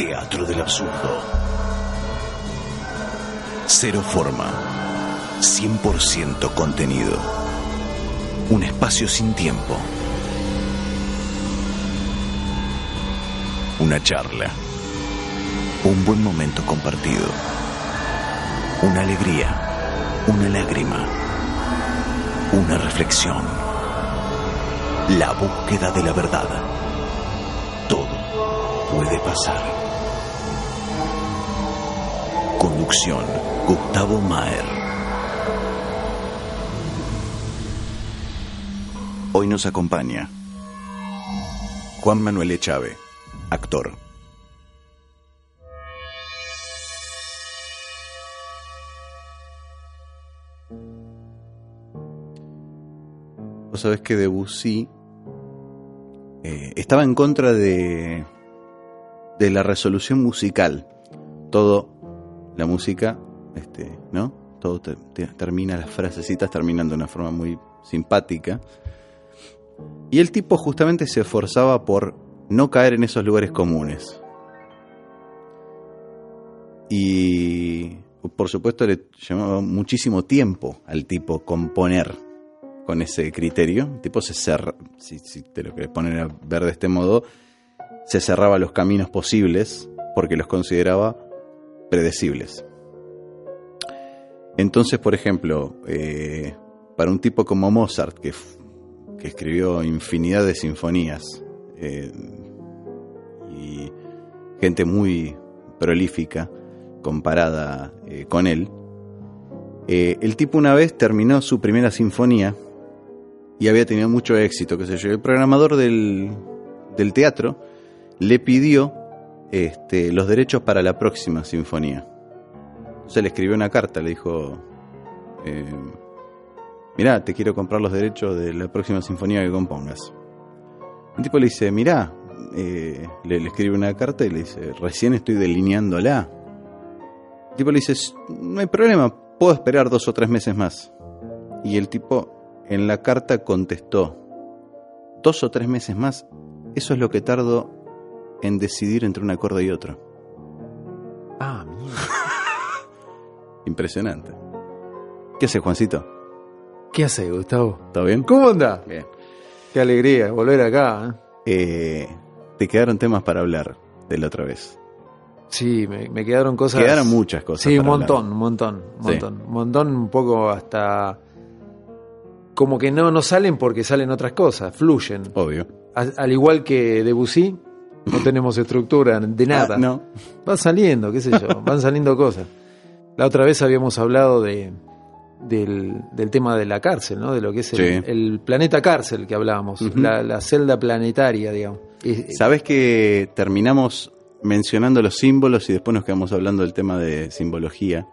Teatro del absurdo. Cero forma. 100% contenido. Un espacio sin tiempo. Una charla. Un buen momento compartido. Una alegría. Una lágrima. Una reflexión. La búsqueda de la verdad. Todo puede pasar. Gustavo Maer. Hoy nos acompaña Juan Manuel Echave, actor. Vos sabés que Debussy eh, estaba en contra de, de la resolución musical. Todo, la música, este, ¿no? Todo te- te- termina, las frasecitas terminan de una forma muy simpática. Y el tipo justamente se esforzaba por no caer en esos lugares comunes. Y por supuesto le llamaba muchísimo tiempo al tipo componer con ese criterio. El tipo se cerra, si, si te lo querés poner a ver de este modo, se cerraba los caminos posibles porque los consideraba predecibles. Entonces, por ejemplo, eh, para un tipo como Mozart, que, que escribió infinidad de sinfonías, eh, y gente muy prolífica comparada eh, con él, el tipo una vez terminó su primera sinfonía y había tenido mucho éxito, qué sé yo. El programador del, del teatro le pidió este, los derechos para la próxima sinfonía. Entonces le escribió una carta, le dijo, eh, mirá, te quiero comprar los derechos de la próxima sinfonía que compongas. El tipo le dice, mirá, eh, le, le escribe una carta y le dice, recién estoy delineándola. El tipo le dice, no hay problema, puedo esperar dos o tres meses más. Y el tipo en la carta contestó, dos o tres meses más, eso es lo que tardo en decidir entre un acorde y otro. Ah, mierda. Impresionante. ¿Qué haces, Juancito? ¿Qué hace, Gustavo? ¿Todo bien? ¿Cómo anda? Bien. Qué alegría volver acá. ¿eh? Eh, te quedaron temas para hablar de la otra vez. Sí, me, me quedaron cosas. Quedaron muchas cosas. Sí, un montón, hablar. un montón, un montón. Un montón, un poco hasta. Como que no, no salen porque salen otras cosas, fluyen. Obvio. Al igual que Debussy, no tenemos estructura de nada. Ah, no. Va saliendo, qué sé yo, van saliendo cosas. La otra vez habíamos hablado de del, del tema de la cárcel, ¿no? De lo que es el, Sí. el planeta cárcel que hablábamos, la, la celda planetaria, digamos. Y- Sabes que terminamos mencionando los símbolos y después nos quedamos hablando del tema de simbología.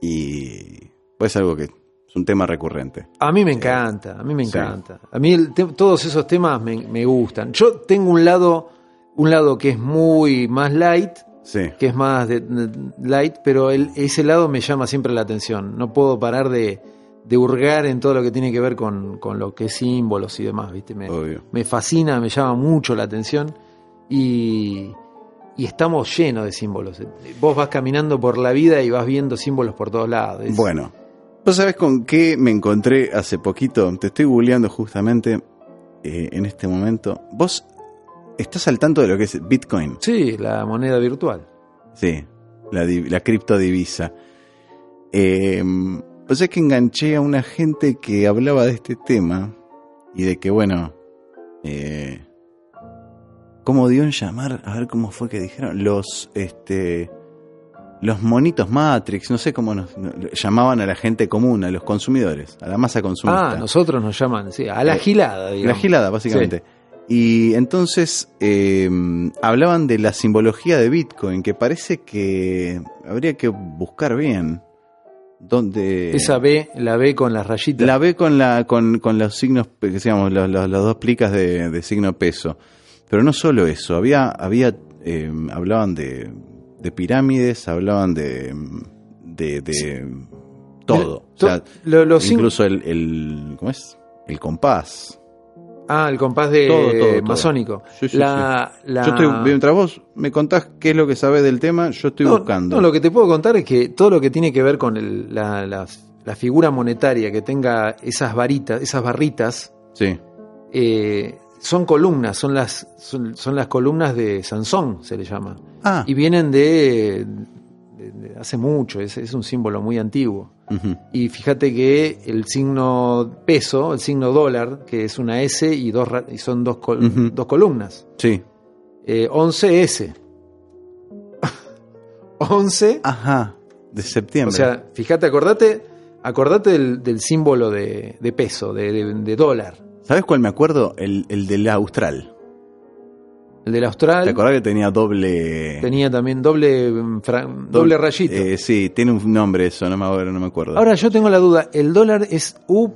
Y pues algo que es un tema recurrente. A mí me encanta, a mí me Sí. encanta. A mí el todos esos temas me, me gustan. Yo tengo un lado, un lado que es muy más light, Sí. que es más de, de- light, pero el- ese lado me llama siempre la atención. No puedo parar de, de hurgar en todo lo que tiene que ver con, con lo que es símbolos y demás, ¿viste? Me, Obvio. me fascina, me llama mucho la atención y, y estamos llenos de símbolos. Vos vas caminando por la vida y vas viendo símbolos por todos lados. Es- Bueno, ¿vos sabés con qué me encontré hace poquito? Te estoy googleando justamente eh, en este momento. ¿Vos estás al tanto de lo que es Bitcoin? Sí, la moneda virtual. Sí, la, la criptodivisa. Eh, o sea que enganché a una gente que hablaba de este tema y de que, bueno, eh, ¿cómo dio en llamar? A ver cómo fue que dijeron. Los, este, los monitos Matrix, no sé cómo nos, no- llamaban a la gente común, a los consumidores, a la masa consumista. Ah, nosotros nos llaman, sí, a la Eh, gilada, La digamos. gilada, básicamente. Y entonces eh, hablaban de la simbología de Bitcoin, que parece que habría que buscar bien. Donde Esa B, la B con las rayitas. la ve con la con, con los signos, que digamos, los, los- las dos plicas de, de signo peso. Pero no solo eso, había, había eh, hablaban de, de pirámides, hablaban de, de, de todo. To- O sea, lo- incluso el, el, ¿cómo es? El compás. Ah, el compás de Todo, todo, todo. masónico. Sí, sí, la, la- Yo estoy, mientras vos me contás qué es lo que sabés del tema, yo estoy No, buscando. no, lo que te puedo contar es que todo lo que tiene que ver con el- la, la- la figura monetaria que tenga esas varitas, esas barritas, Sí. eh, son columnas, son las, son, son las columnas de Sansón, se le llama. Ah, Y vienen de, de- de hace mucho, es, es un símbolo muy antiguo. Y fíjate que el signo peso, el signo dólar, que es una S y, dos, y son dos, col- dos columnas. sí. Eh, 11S. 11 Ajá, de septiembre. O sea, fíjate, acordate, acordate del, del símbolo de, de peso, de- de dólar. ¿Sabes cuál me acuerdo? El, el del Austral. El del austral ¿Te acordás que tenía doble. tenía también doble, mm, doble rayito. Eh, sí, tiene un nombre eso, no me, ahora no me acuerdo. Ahora yo tengo la duda, el dólar es U,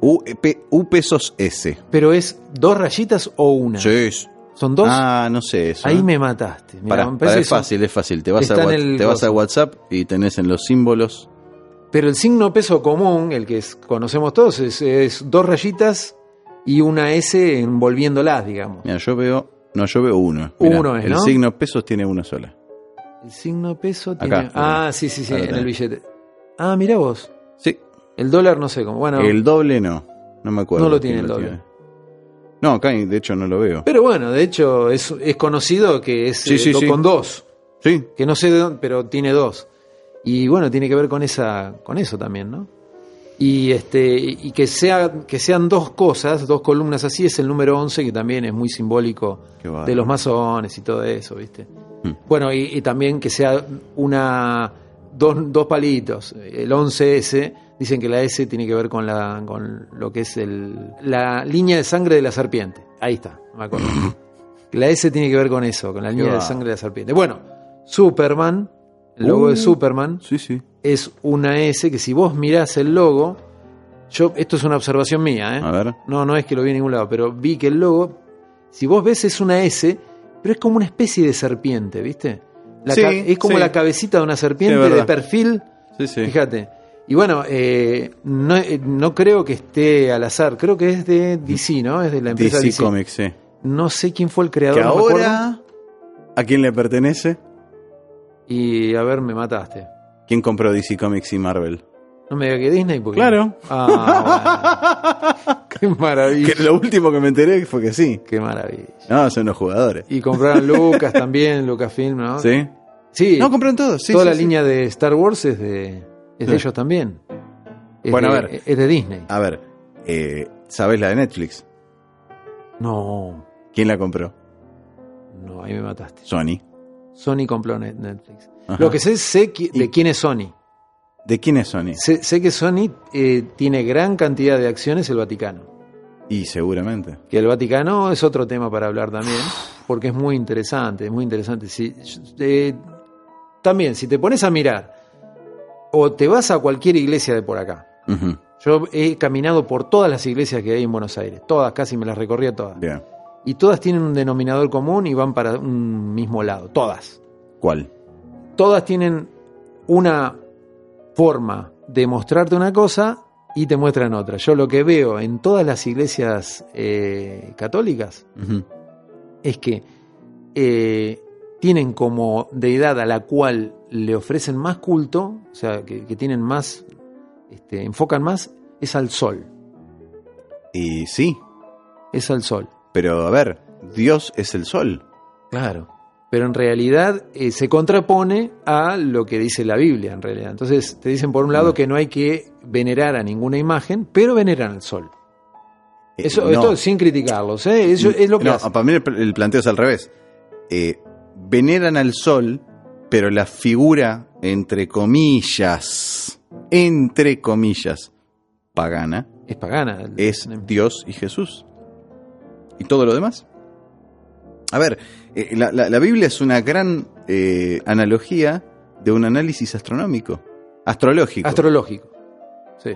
U, P- U pesos S. pero es dos rayitas o una. Sí. Son dos. Ah, no sé eso. Ahí ¿eh? me mataste. Mirá, me parece es fácil, es fácil. Te vas, a, te vas. WhatsApp y tenés en los símbolos. Pero el signo peso común, el que es- conocemos todos, es, es dos rayitas y una S envolviéndolas, digamos. Mira, yo veo. No, yo veo uno. Mirá, Uno es, El ¿no? signo pesos tiene una sola. El signo peso Acá, tiene. ah, sí, sí, sí, en el billete. Ah, mira vos. Sí. El dólar no sé cómo. Bueno, El doble no. No me acuerdo. No lo tiene el doble. No, acá de hecho no lo veo. pero bueno, de hecho es, es conocido que es Sí, eh, sí. con dos. Sí. Que no sé de dónde, pero tiene dos. Y bueno, tiene que ver con esa, con eso también, ¿no? Y este, y que sea, que sean dos cosas, dos columnas así, es el número 11, que también es muy simbólico de los masones y todo eso, ¿viste? Mm. Bueno, y, y también que sea una dos, dos palitos. El 11S, dicen que la S tiene que ver con la con lo que es el, la línea de sangre de la serpiente. Ahí está, me acuerdo. la S tiene que ver con eso, con la línea de sangre de la serpiente. Bueno, Superman, el logo Uh. de Superman Sí, sí. es una S que si vos mirás el logo, yo esto es una observación mía, ¿eh? A ver. No, no es que lo vi en ningún lado, pero vi que el logo, si vos ves es una S, pero es como una especie de serpiente, ¿viste? La Sí, ca- es como la cabecita de una serpiente de perfil, Sí, sí. fíjate. Y bueno, eh, no, eh, no creo que esté al azar, creo que es de DC, ¿no? Es de la empresa DC DC. Comics, sí. No sé quién fue el creador, Que no ahora. ¿A quién le pertenece? Y a ver, me mataste. ¿Quién compró DC Comics y Marvel? No me diga que Disney, porque. Claro. Ah, bueno. Qué maravilla. Que lo último que me enteré fue que sí. Qué maravilla. No, son los jugadores. Y compraron Lucas también, Lucasfilm, ¿no? ¿Sí? Sí. No, compraron todos. Sí, Toda sí, la sí. línea de Star Wars es de, es de ellos también. Es Bueno, de- a ver. Es de Disney. A ver, eh, ¿sabes la de Netflix? No, ¿Quién la compró? no, ahí me mataste. Sony. Sony compró Net- Netflix. Ajá. Lo que sé, sé qui- de quién es Sony. ¿De quién es Sony? Sé, sé que Sony eh, tiene gran cantidad de acciones el Vaticano. Y seguramente. Que el Vaticano es otro tema para hablar también, porque es muy interesante, es muy interesante. Si, eh, también, si te pones a mirar, o te vas a cualquier iglesia de por acá. Yo he caminado por todas las iglesias que hay en Buenos Aires, todas, casi me las recorría todas. Bien. Y todas tienen un denominador común y van para un mismo lado, todas. ¿Cuál? Todas tienen una forma de mostrarte una cosa y te muestran otra. Yo lo que veo en todas las iglesias eh, católicas es que eh, tienen como deidad a la cual le ofrecen más culto, o sea, que, que tienen más, este, enfocan más, es al sol. Y sí, Es al sol. Pero a ver, Dios es el sol. Claro. Pero en realidad eh, se contrapone a lo que dice la Biblia, en realidad. Entonces te dicen por un lado Mm. que no hay que venerar a ninguna imagen, pero veneran al sol. Eh, Eso, no. Esto sin criticarlos, ¿eh? Eso es lo que No, para mí el, el planteo es al revés. Eh, veneran al sol, pero la figura, entre comillas, entre comillas, pagana, Es pagana. es Dios y Jesús. ¿Y todo lo demás? A ver, eh, la, la- la Biblia es una gran eh, analogía de un análisis astronómico, astrológico. Astrológico. Sí.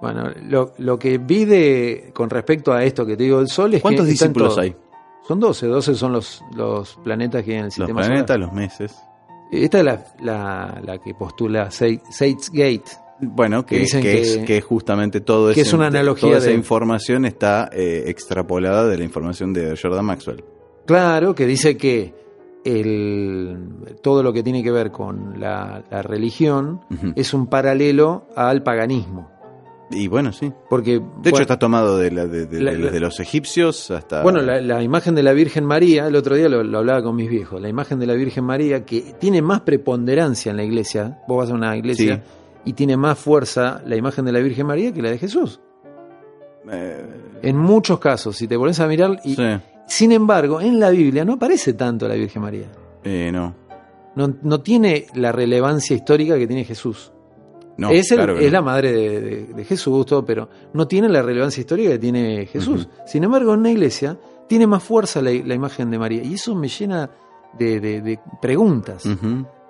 Bueno, lo, lo que vi de, con respecto a esto que te digo del Sol es ¿Cuántos que en discípulos hay? Son 12, 12 son los, los planetas que hay en el Los sistema planetas, solar. los meses. Esta es la, la, la que postula Sage Gate, Bueno, que, Que es, que- justamente todo que ese- es una analogía toda esa de- información está eh, extrapolada de la información de Jordan Maxwell. Claro, que dice que el, todo lo que tiene que ver con la, la religión es un paralelo al paganismo. Y bueno, sí. Porque, De hecho, está tomado de, la- de, de- La- los egipcios hasta. Bueno, la, imagen de la Virgen María, el otro día lo, lo hablaba con mis viejos, la imagen de la Virgen María que tiene más preponderancia en la iglesia, vos vas a una iglesia y tiene más fuerza la imagen de la Virgen María que la de Jesús. Eh, En muchos casos, si te pones a mirar, y, sí. sin embargo, en la Biblia no aparece tanto la Virgen María. Eh, no. No, no tiene la relevancia histórica que tiene Jesús. No, es el- claro es no. la madre de, de- de Jesús, todo, pero no tiene la relevancia histórica que tiene Jesús. Sin embargo, en una iglesia tiene más fuerza la, la imagen de María. Y eso me llena de, de- de preguntas.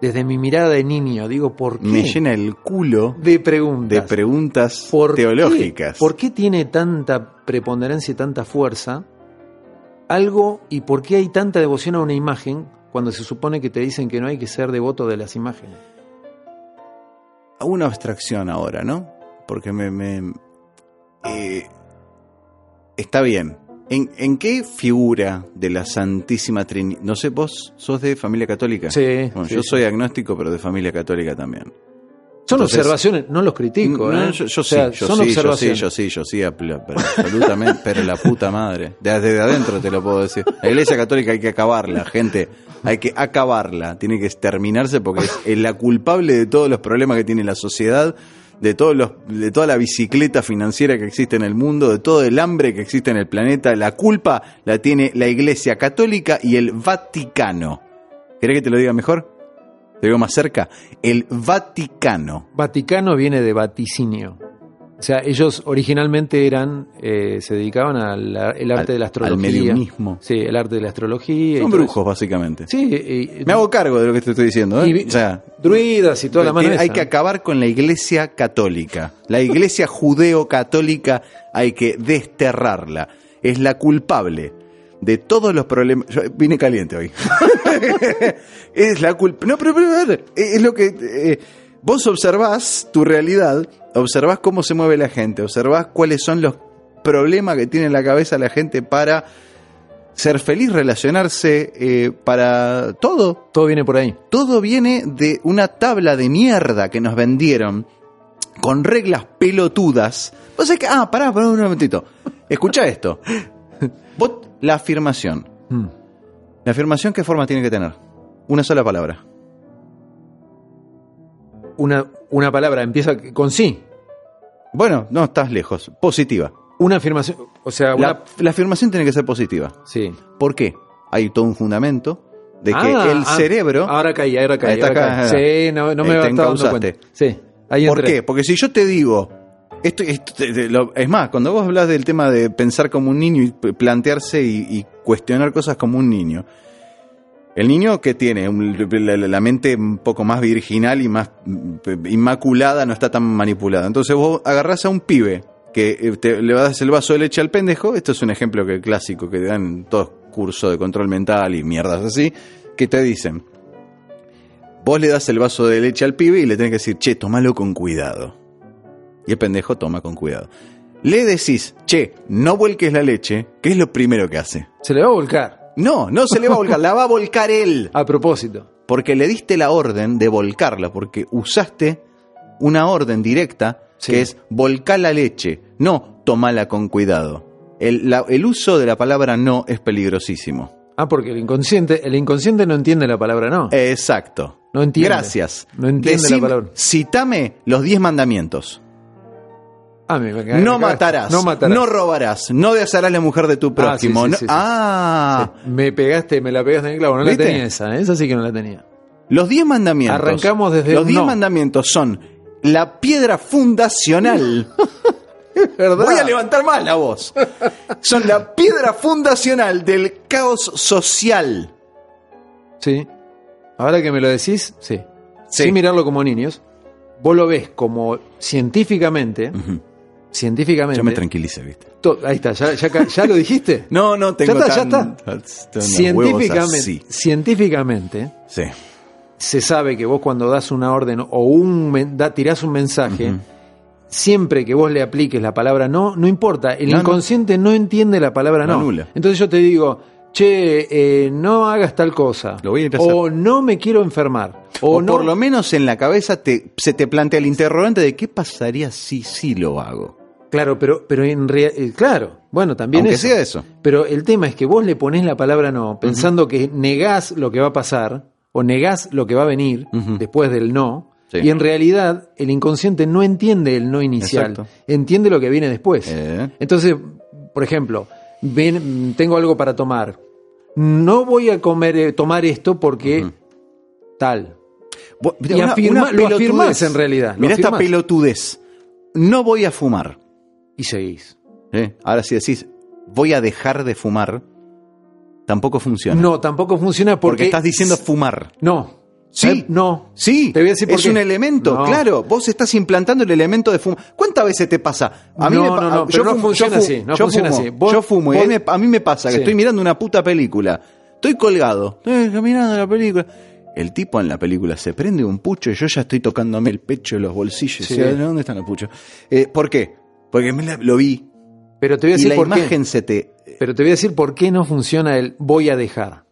Desde mi mirada de niño, digo, ¿por qué? Me llena el culo de preguntas. de preguntas ¿Por qué? teológicas. ¿Por qué tiene tanta preponderancia y tanta fuerza algo y por qué hay tanta devoción a una imagen cuando se supone que te dicen que no hay que ser devoto de las imágenes? Hago una abstracción ahora, ¿no? Porque me. me- eh, está bien. ¿En, en qué figura de la Santísima Trinidad? No sé, vos sos de familia católica. Sí, Bueno, sí, yo sí. soy agnóstico, pero de familia católica también. Son Entonces- observaciones, no los critico. No, ¿eh? yo, yo O sea, sí, yo son sí, yo sí, yo sí, yo sí, pero absolutamente, pero la puta madre. Desde adentro te lo puedo decir. La iglesia católica hay que acabarla, gente. Hay que acabarla. Tiene que exterminarse porque es la culpable de todos los problemas que tiene la sociedad, de, todos los, de toda la bicicleta financiera que existe en el mundo, de todo el hambre que existe en el planeta. La culpa la tiene la iglesia católica y el Vaticano. ¿Querés que te lo diga mejor? Te digo más cerca. El Vaticano. Vaticano viene de vaticinio. O sea, ellos originalmente eran, eh, se dedicaban al el arte Al- de la al astrología. mediumismo. Sí, el arte de la astrología. Son brujos, básicamente. Sí, y- Me hago cargo de lo que te estoy diciendo. ¿eh? Y vi- o sea, druidas y toda la tiene- hay esa. que acabar con la iglesia católica. La iglesia judeo-católica hay que desterrarla. Es la culpable de todos los problemas. Yo vine caliente hoy. es la culpa. No, pero, pero, es lo que. eh, vos observás tu realidad, observás cómo se mueve la gente, observás cuáles son los problemas que tiene en la cabeza la gente para ser feliz, relacionarse, eh, para todo. Todo viene por ahí. Todo viene de una tabla de mierda que nos vendieron con reglas pelotudas. Vos sabés que, ah, pará, pará un momentito. Escucha esto. Vos, la afirmación. Mm. ¿La afirmación qué forma tiene que tener? Una sola palabra. Una, una palabra empieza con sí. Bueno, no, estás lejos. Positiva. Una afirmación, o sea, una... La, la afirmación tiene que ser positiva. sí. ¿Por qué? Hay todo un fundamento de que Ah, el ah, cerebro... Ahora caí, ahora caí. Ahora acá, caí. Sí, no, no me te estaba dando cuenta. Sí, ahí ¿Por qué? Porque si yo te digo, esto, esto es más, cuando vos hablas del tema de pensar como un niño y plantearse y, y cuestionar cosas como un niño, el niño que tiene la mente un poco más virginal y más mm, inmaculada, no está tan manipulada. Entonces vos agarrás a un pibe que eh, te- le das el vaso de leche al pendejo, esto es un ejemplo que clásico que dan en todos cursos de control mental y mierdas así, que te dicen, Vos le das el vaso de leche al pibe y le tenés que decir, che, tomalo con cuidado. Y el pendejo toma con cuidado. Le decís, che, no vuelques la leche, ¿qué es lo primero que hace? Se le va a volcar. No, no se le va a volcar, la va a volcar él. A propósito. Porque le diste la orden de volcarla, porque usaste una orden directa Sí. que es volcar la leche, no tomala con cuidado. El, la- el uso de la palabra no es peligrosísimo. Ah, porque el inconsciente, el inconsciente no entiende la palabra no. Exacto. No entiende. Gracias. No entiende la Decime- palabra. Citame los diez mandamientos. Ah, me, me- me No matarás, No matarás. no robarás, no desearás la mujer de tu prójimo. Ah, sí, sí, no- sí, sí. ah, Me pegaste, me la pegaste en el clavo. No ¿Viste? la tenía esa, esa sí que no la tenía. los diez mandamientos. Arrancamos desde Los diez no. mandamientos son la piedra fundacional. ¿Verdad? Voy a levantar más la voz. Son la piedra fundacional del caos social. Sí. Ahora que me lo decís, sí. Sí. Sin mirarlo como niños, vos lo ves como científicamente, científicamente. Yo me tranquilicé, ¿viste? ahí está, ya, ya, ya lo dijiste. No, no tengo Ya está, ya está. científicamente, científicamente, Sí. se sabe que vos cuando das una orden o un da, tirás un mensaje, siempre que vos le apliques la palabra no, no importa, el No, inconsciente no. entiende la palabra no. Entonces yo te digo, che, eh, no hagas tal cosa. Lo voy a o no me quiero enfermar. O, O, no, por lo menos en la cabeza te, se te plantea el interrogante de qué pasaría si sí lo hago. Claro, pero, pero en realidad, claro, bueno, también Aunque eso. sea eso. Pero el tema es que vos le ponés la palabra no, pensando que negás lo que va a pasar o negás lo que va a venir después del no. Sí. Y en realidad el inconsciente no entiende el no inicial, Exacto. entiende lo que viene después. Eh. Entonces, por ejemplo, ven, tengo algo para tomar. No voy a comer, eh, tomar esto porque tal. Y afirma- lo afirmás en realidad, lo Mirá esta pelotudez. No voy a fumar. Y seguís. ¿eh? Ahora si decís, voy a dejar de fumar, tampoco funciona. No, tampoco funciona porque, porque estás diciendo fumar. No. Sí. ¿Sabes? No. Sí, Te voy a decir es qué. un elemento, No. claro. Vos estás implantando el elemento de fumo. ¿Cuántas veces te pasa? A mí No, me pa- no, no, yo pero no fumo- funciona yo así, no yo funciona fumo, así. Vos- yo fumo y a vos- mí me, a mí me pasa que Sí. estoy mirando una puta película. Estoy colgado, estoy mirando la película. El tipo en la película se prende un pucho y yo ya estoy tocándome el pecho y los bolsillos. Sí. ¿Dónde están los puchos? Eh, ¿Por qué? Porque me la- lo vi Pero te voy a y decir la por imagen qué. se te... Pero te voy a decir por qué no funciona el voy a dejar.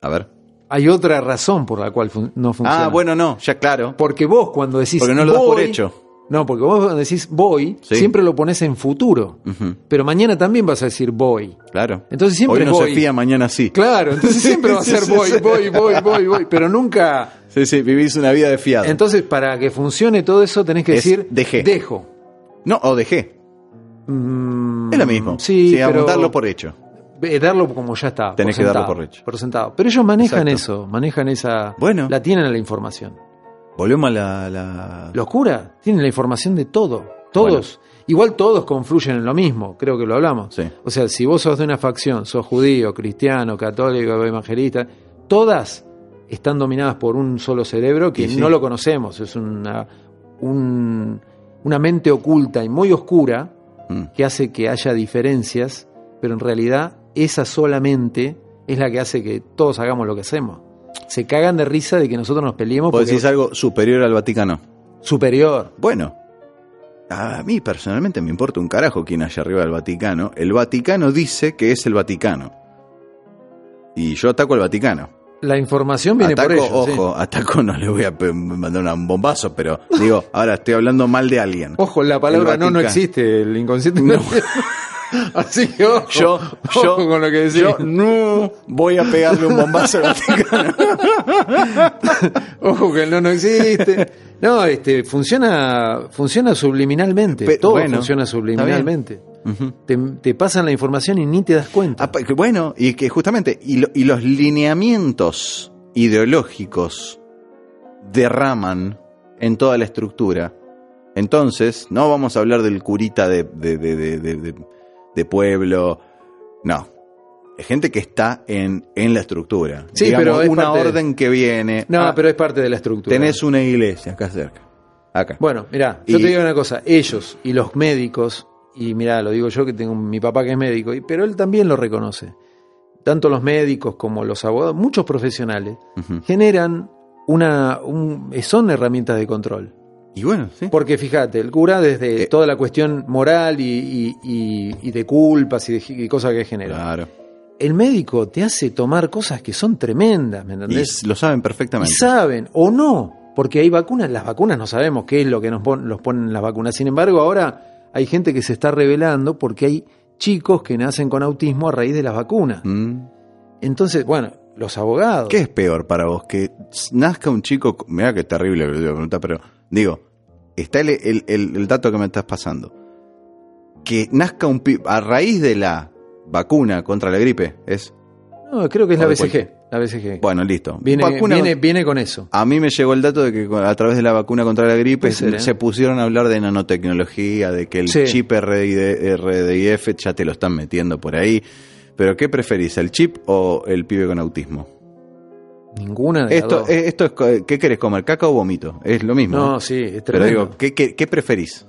A ver. Hay otra razón por la cual fun- no funciona. Ah, bueno, no, ya claro. Porque vos cuando decís Porque no lo das por hecho. No, porque vos cuando decís voy, Sí. siempre lo pones en futuro. Pero mañana también vas a decir voy. Claro. Entonces siempre Hoy no voy. se fía, mañana sí. Claro, entonces siempre va a ser voy, voy, voy, voy, voy. Pero nunca. Sí, sí, vivís una vida de fiado. Entonces, para que funcione todo eso, tenés que Es decir dejé. dejo. No, o dejé. Mm, Es lo mismo. Sí, pero darlo por hecho. eh, darlo como ya está. Tenés que darlo por hecho. Por sentado. Pero ellos manejan Exacto. eso, manejan esa. Bueno. La tienen a la información. Volvemos a la. la- Los curas tienen la información de todo. Todos. Igual todos confluyen en lo mismo, creo que lo hablamos. Sí. O sea, si vos sos de una facción, sos judío, cristiano, católico, evangelista, todas están dominadas por un solo cerebro que sí. no lo conocemos. Es una, un- una mente oculta y muy oscura Mm. que hace que haya diferencias, pero en realidad esa solamente es la que hace que todos hagamos lo que hacemos. Se cagan de risa de que nosotros nos peleemos Vos decís algo superior al Vaticano. superior. Bueno, a mí personalmente me importa un carajo quién haya arriba del Vaticano. El Vaticano dice que es el Vaticano. Y yo ataco al Vaticano. La información viene ataco, por ellos. sí. ojo, ataco no le voy a mandar un bombazo, pero digo, ahora estoy hablando mal de alguien. Ojo, la palabra no no existe, el inconsciente no. Así que ojo, Yo, ojo yo, con lo que decís. yo no voy a pegarle un bombazo al Vaticano. Ojo que el no no existe. No, este funciona funciona subliminalmente. Todo bueno, funciona subliminalmente. Te, te pasan la información y ni te das cuenta. Ah, que Bueno, y que justamente, y, lo- y los lineamientos ideológicos derraman en toda la estructura. Entonces, no vamos a hablar del curita de, pueblo, no. Es gente que está en, en la estructura. Sí, Digamos, pero es una parte de- orden que viene. no, ah, pero es parte de la estructura. tenés una iglesia acá cerca. Acá. Bueno, mirá, yo Y- te digo una cosa, ellos y los médicos, y mirá, lo digo yo que tengo mi papá que es médico, y- pero él también lo reconoce. Tanto los médicos como los abogados, muchos profesionales, generan una, un- son herramientas de control. Y bueno, sí. Porque fíjate, el cura desde Eh. toda la cuestión moral y, y- y- y de culpas y de y cosas que genera. Claro. El médico te hace tomar cosas que son tremendas, ¿me Y entendés? s- lo saben Y perfectamente. saben, o no, porque hay vacunas, las vacunas no sabemos qué es lo que nos pon- los ponen las vacunas. Sin embargo, ahora hay gente que se está revelando porque hay chicos que nacen con autismo a raíz de las vacunas. Mm. Entonces, bueno, los abogados. ¿Qué es peor para vos? Que nazca un chico. Mira que terrible que lo voy a preguntar, pero digo, está el, el- el- el dato que me estás pasando. Que nazca un a raíz de la vacuna contra la gripe, es. No, creo que es la BCG. La BCG. Bueno, listo. viene, Vacuna- viene, viene con eso. A mí me llegó el dato de que a través de la vacuna contra la gripe ¿eh? se pusieron a hablar de nanotecnología, de que el Sí. chip RDI RDIF ya te lo están metiendo por ahí. Pero ¿qué preferís, el chip o el pibe con autismo? Ninguna de las Esto, dos. eh, esto es, ¿qué querés comer? ¿Caca o vómito? Es lo mismo. No, ¿no? sí, es Pero tremendo. digo, ¿qué, qué, qué preferís?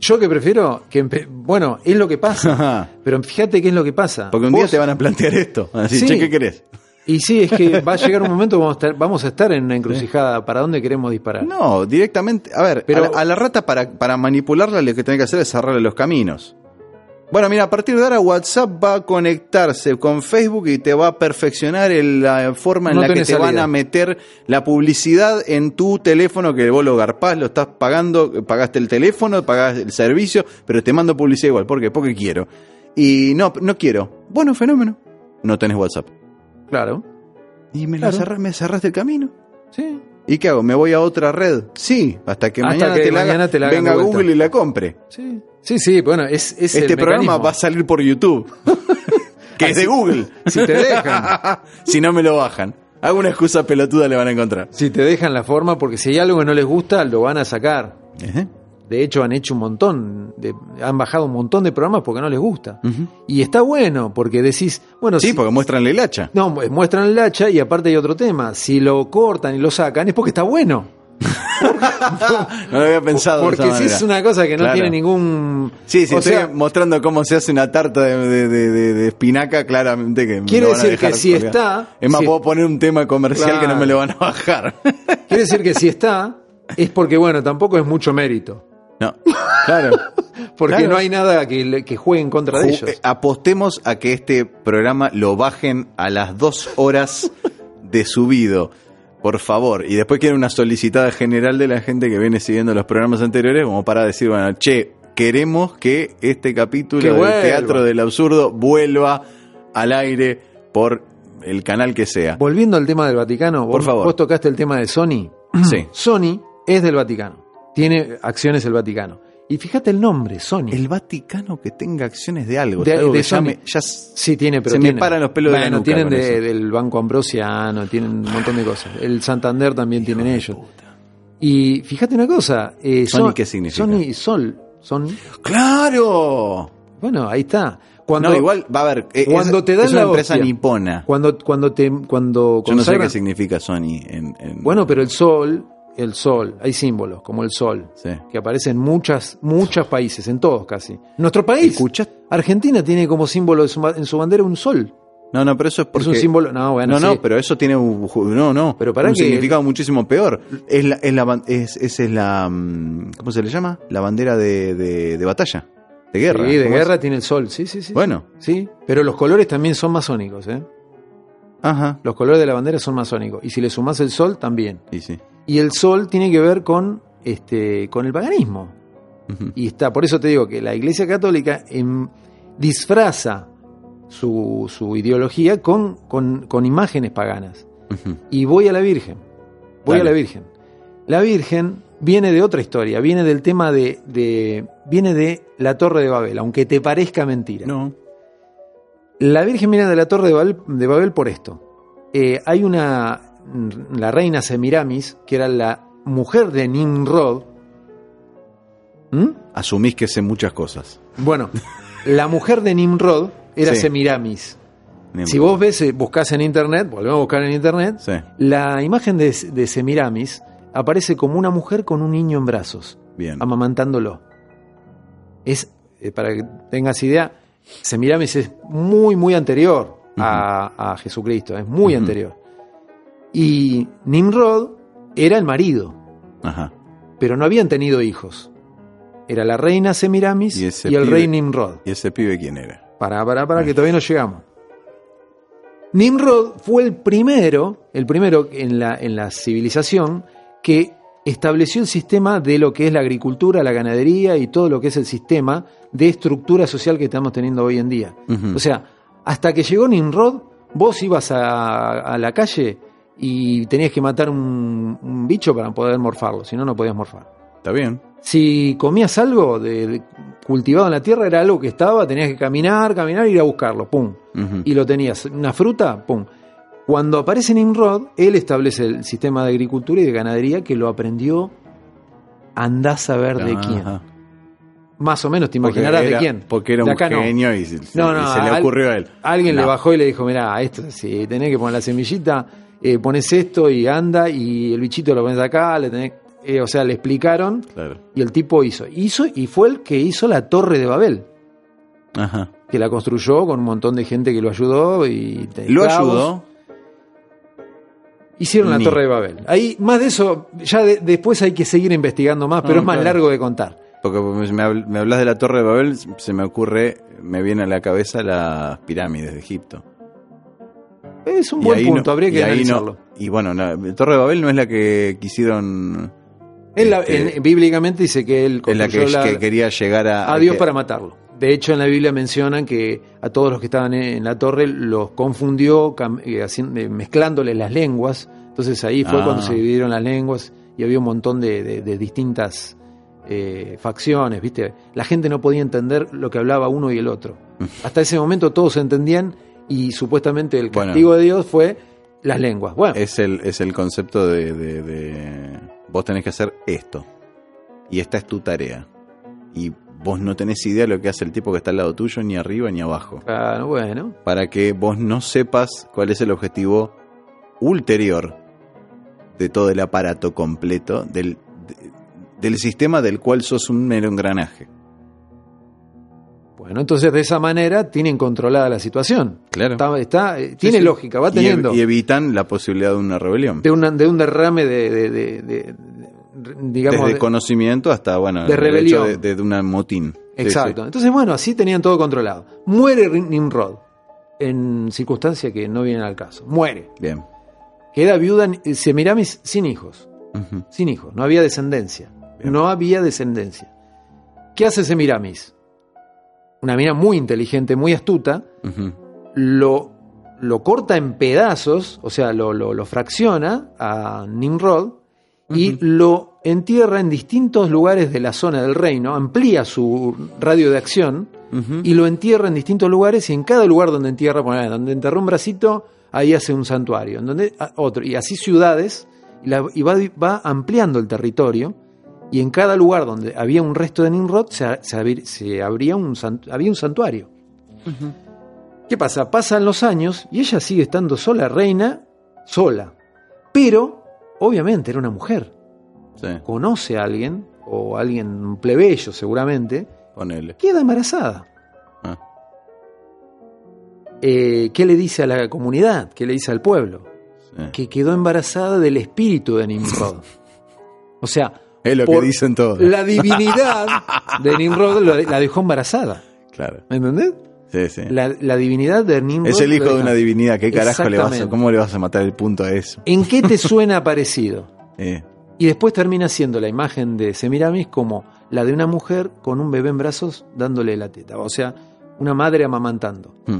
Yo que prefiero que bueno, es lo que pasa, pero fíjate qué es lo que pasa. Porque un día te van a plantear esto. Van a decir, Sí. che, ¿qué querés? Y sí, es que va a llegar un momento vamos a estar, vamos a estar en una encrucijada. ¿Para dónde queremos disparar? No, directamente. A ver, Pero- a, la, a la rata para, para manipularla lo que tiene que hacer es cerrarle los caminos. Bueno, mira, a partir de ahora WhatsApp va a conectarse con Facebook y te va a perfeccionar el- la forma en No la que te van salida. a meter la publicidad en tu teléfono que vos lo garpás, lo estás pagando, pagaste el teléfono, pagás el servicio, pero te mando publicidad igual. ¿Por qué? Porque quiero. Y no, no quiero. Bueno, fenómeno. No tenés WhatsApp. Claro. Y me, Claro. la cerrás- me cerraste el camino. Sí. ¿Y qué hago? ¿Me voy a otra red? Sí, hasta que Hasta mañana, que te, la haga- te la venga vuelta. Google y la compre. Sí. Sí, sí, bueno, es, es este el programa mecanismo. va a salir por YouTube, que es de Google. Si te dejan. si no me lo bajan. Alguna excusa pelotuda le van a encontrar. Si te dejan la forma, porque si hay algo que no les gusta, lo van a sacar. De hecho, han hecho un montón, de, han bajado un montón de programas porque no les gusta. Y está bueno, porque decís, bueno, Sí, si- porque muestran el hacha. no, mu- muestran el hacha y aparte hay otro tema. Si lo cortan y lo sacan es porque está bueno. No lo había pensado. de porque esa manera. es una cosa que no Claro. tiene ningún... Sí, sí, o estoy sea, mostrando cómo se hace una tarta de, de- de- de- de espinaca, claramente que me Quiere lo van a decir que si está- Es más, si- puedo poner un tema comercial que no me lo van a bajar. quiere decir que si está, es porque, bueno, tampoco es mucho mérito. No, claro. Porque Claro. no hay nada que, juegue en contra de Ju- ellos. eh, Apostemos a que este programa lo bajen a las dos horas de subido. Por favor. Y después quiero una solicitada general de la gente que viene siguiendo los programas anteriores, como para decir, bueno, che, queremos que este capítulo Que del. Teatro del Absurdo vuelva al aire por el canal que sea. Volviendo al tema del Vaticano, Por vos, favor. vos tocaste el tema de Sony. Sí. Sony es del Vaticano. Tiene acciones el Vaticano. Y fíjate el nombre, Sony. El Vaticano que tenga acciones de algo. De- algo de que ya Sony. me- ya Sí, tiene, pero Se me tiene. paran los pelos de la Bueno, nuca tienen de- del Banco Ambrosiano, tienen un montón de cosas. El Santander también tienen ellos. Y fíjate una cosa. eh, Sony, Son- ¿qué significa? Sony y Sol. Son, ¡Claro! bueno, ahí está. Cuando, no, igual, va a ver. eh, cuando es, te dan es una la empresa hostia. nipona. Cuando, cuando te, cuando Yo no sé qué significa Sony en. en- Bueno, pero el sol, el sol, hay símbolos como el sol, Sí. que aparecen en muchas, muchos países, en todos casi. Nuestro país, ¿Escuchas? Argentina tiene como símbolo su en su bandera un sol. No, no, pero eso es porque. es un símbolo, no, bueno, no, no, pero eso tiene un. No, no. Pero para un que- significado muchísimo peor. Es la, es la, es, esa es la. mm, ¿Cómo se le llama? La bandera de, de, de batalla. De guerra. Sí, de guerra tiene el sol, sí, sí, sí. Bueno. Sí, pero los colores también son masónicos, ¿eh? Ajá. Los colores de la bandera son masónicos. Y si le sumás el sol, también. Y sí. Y el sol tiene que ver con, este, con el paganismo. Y está, por eso te digo que la Iglesia Católica em, disfraza su, su ideología con, con, con imágenes paganas. Y voy a la Virgen. Voy Dale. a la Virgen. La Virgen viene de otra historia, viene del tema de, de- viene de la Torre de Babel, aunque te parezca mentira. No. La Virgen viene de la Torre de Babel, de Babel por esto. Eh, hay una, la reina Semiramis, que era la mujer de Nimrod. ¿Mm? Asumís que sé muchas cosas. Bueno, la mujer de Nimrod era Sí. Semiramis. Si vos ves, eh, buscás en internet, volvemos a buscar en internet, Sí. la imagen de, de Semiramis aparece como una mujer con un niño en brazos, Bien. amamantándolo. Es, eh, para que tengas idea, Semiramis es muy, muy anterior a, a Jesucristo, es muy anterior. Y Nimrod era el marido, Ajá. pero no habían tenido hijos. Era la reina Semiramis Y el pibe- rey Nimrod. ¿Y ese pibe quién era? Para, para, para, que todavía no llegamos. Nimrod fue el primero, el primero en la, en la civilización que estableció el sistema de lo que es la agricultura, la ganadería y todo lo que es el sistema de estructura social que estamos teniendo hoy en día. O sea, hasta que llegó Nimrod, vos ibas a, a la calle y tenías que matar un, un bicho para poder morfarlo, si no, no podías morfar. Está bien. Si comías algo de, de- cultivado en la tierra, era algo que estaba, tenías que caminar, caminar, ir a buscarlo, pum. Y lo tenías. Una fruta, pum. Cuando aparece Nimrod, él establece el sistema de agricultura y de ganadería que lo aprendió, andás a ver de Ajá. quién. Más o menos te imaginarás de quién. Porque era un no. genio y, se, No, y se le ocurrió a él. Alguien le bajó y le dijo, mirá, esto, si tenés que poner la semillita, eh, pones esto y anda, y el bichito lo pones acá, le tenés, eh, o sea, le explicaron Claro. y el tipo hizo. Hizo y fue el que hizo la Torre de Babel, Ajá. que la construyó con un montón de gente que lo ayudó y Lo clavos. ayudó. Hicieron la Ni. Torre de Babel. Ahí, más de eso, ya de- después hay que seguir investigando más, pero Ah, es más claro. largo de contar. Porque me, habl- me hablas de la Torre de Babel, se me ocurre, me viene a la cabeza las pirámides de Egipto. Es un Y buen punto, no- habría y que ahí analizarlo. no- y bueno, la, Torre de Babel no es la que quisieron. En la- este, en- bíblicamente dice que él es la que, la- que quería llegar a. a Dios que- para matarlo. De hecho, en la Biblia mencionan que a todos los que estaban en la torre los confundió eh, eh, mezclándoles las lenguas. Entonces ahí fue Ah. cuando se dividieron las lenguas y había un montón de, de- de distintas eh, facciones, ¿viste? La gente no podía entender lo que hablaba uno y el otro. Hasta ese momento todos se entendían y supuestamente el Bueno. castigo de Dios fue las lenguas. Bueno, Es el, es el concepto de, de- de- Vos tenés que hacer esto. Y esta es tu tarea. Y vos no tenés idea de lo que hace el tipo que está al lado tuyo, ni arriba ni abajo. claro, bueno. Para que vos no sepas cuál es el objetivo ulterior de todo el aparato completo del, de- del sistema del cual sos un mero engranaje. Bueno, entonces de esa manera tienen controlada la situación. Claro. Está, está, Sí, tiene sí. lógica, va teniendo Y, evitan la posibilidad de una rebelión. de, una- de un derrame de, de- de- digamos, Desde de- conocimiento hasta, bueno, de rebelión. de, una motín. Exacto. sí. Entonces, bueno, así tenían todo controlado. Muere Nimrod en circunstancias que no vienen al caso. Muere. Bien. Queda viuda eh, Semiramis sin hijos. Sin hijos. No había descendencia. Bien. No había descendencia. ¿Qué hace Semiramis? Una mina muy inteligente, muy astuta. Lo, lo corta en pedazos, o sea, lo, lo- lo fracciona a Nimrod y lo entierra en distintos lugares de la zona del reino, amplía su radio de acción y lo entierra en distintos lugares y en cada lugar donde entierra, ponele, donde enterró un bracito, ahí hace un santuario, en donde a- otro, y así ciudades, y, la- y va, va ampliando el territorio. Y en cada lugar donde había un resto de Nimrod se, se abri- se abría un, había un santuario. ¿Qué pasa? Pasan los años y ella sigue estando sola, reina, sola. Pero, obviamente, era una mujer. Sí, Conoce a alguien, o alguien un plebeyo seguramente, ponele. queda embarazada. Ah. Eh, ¿Qué le dice a la comunidad? ¿Qué le dice al pueblo? Sí. Que quedó embarazada del espíritu de Nimrod. O sea, Es lo que dicen todos. la divinidad de Nimrod la dejó embarazada. Claro. ¿Me entendés? Sí, sí. La, la divinidad de Nimrod. es el hijo de una divinidad. ¿Qué carajo le vas a, cómo le vas a matar el punto a eso? ¿En qué te suena parecido? Eh, Y después termina siendo la imagen de Semiramis como la de una mujer con un bebé en brazos dándole la teta. O sea, una madre amamantando. hmm.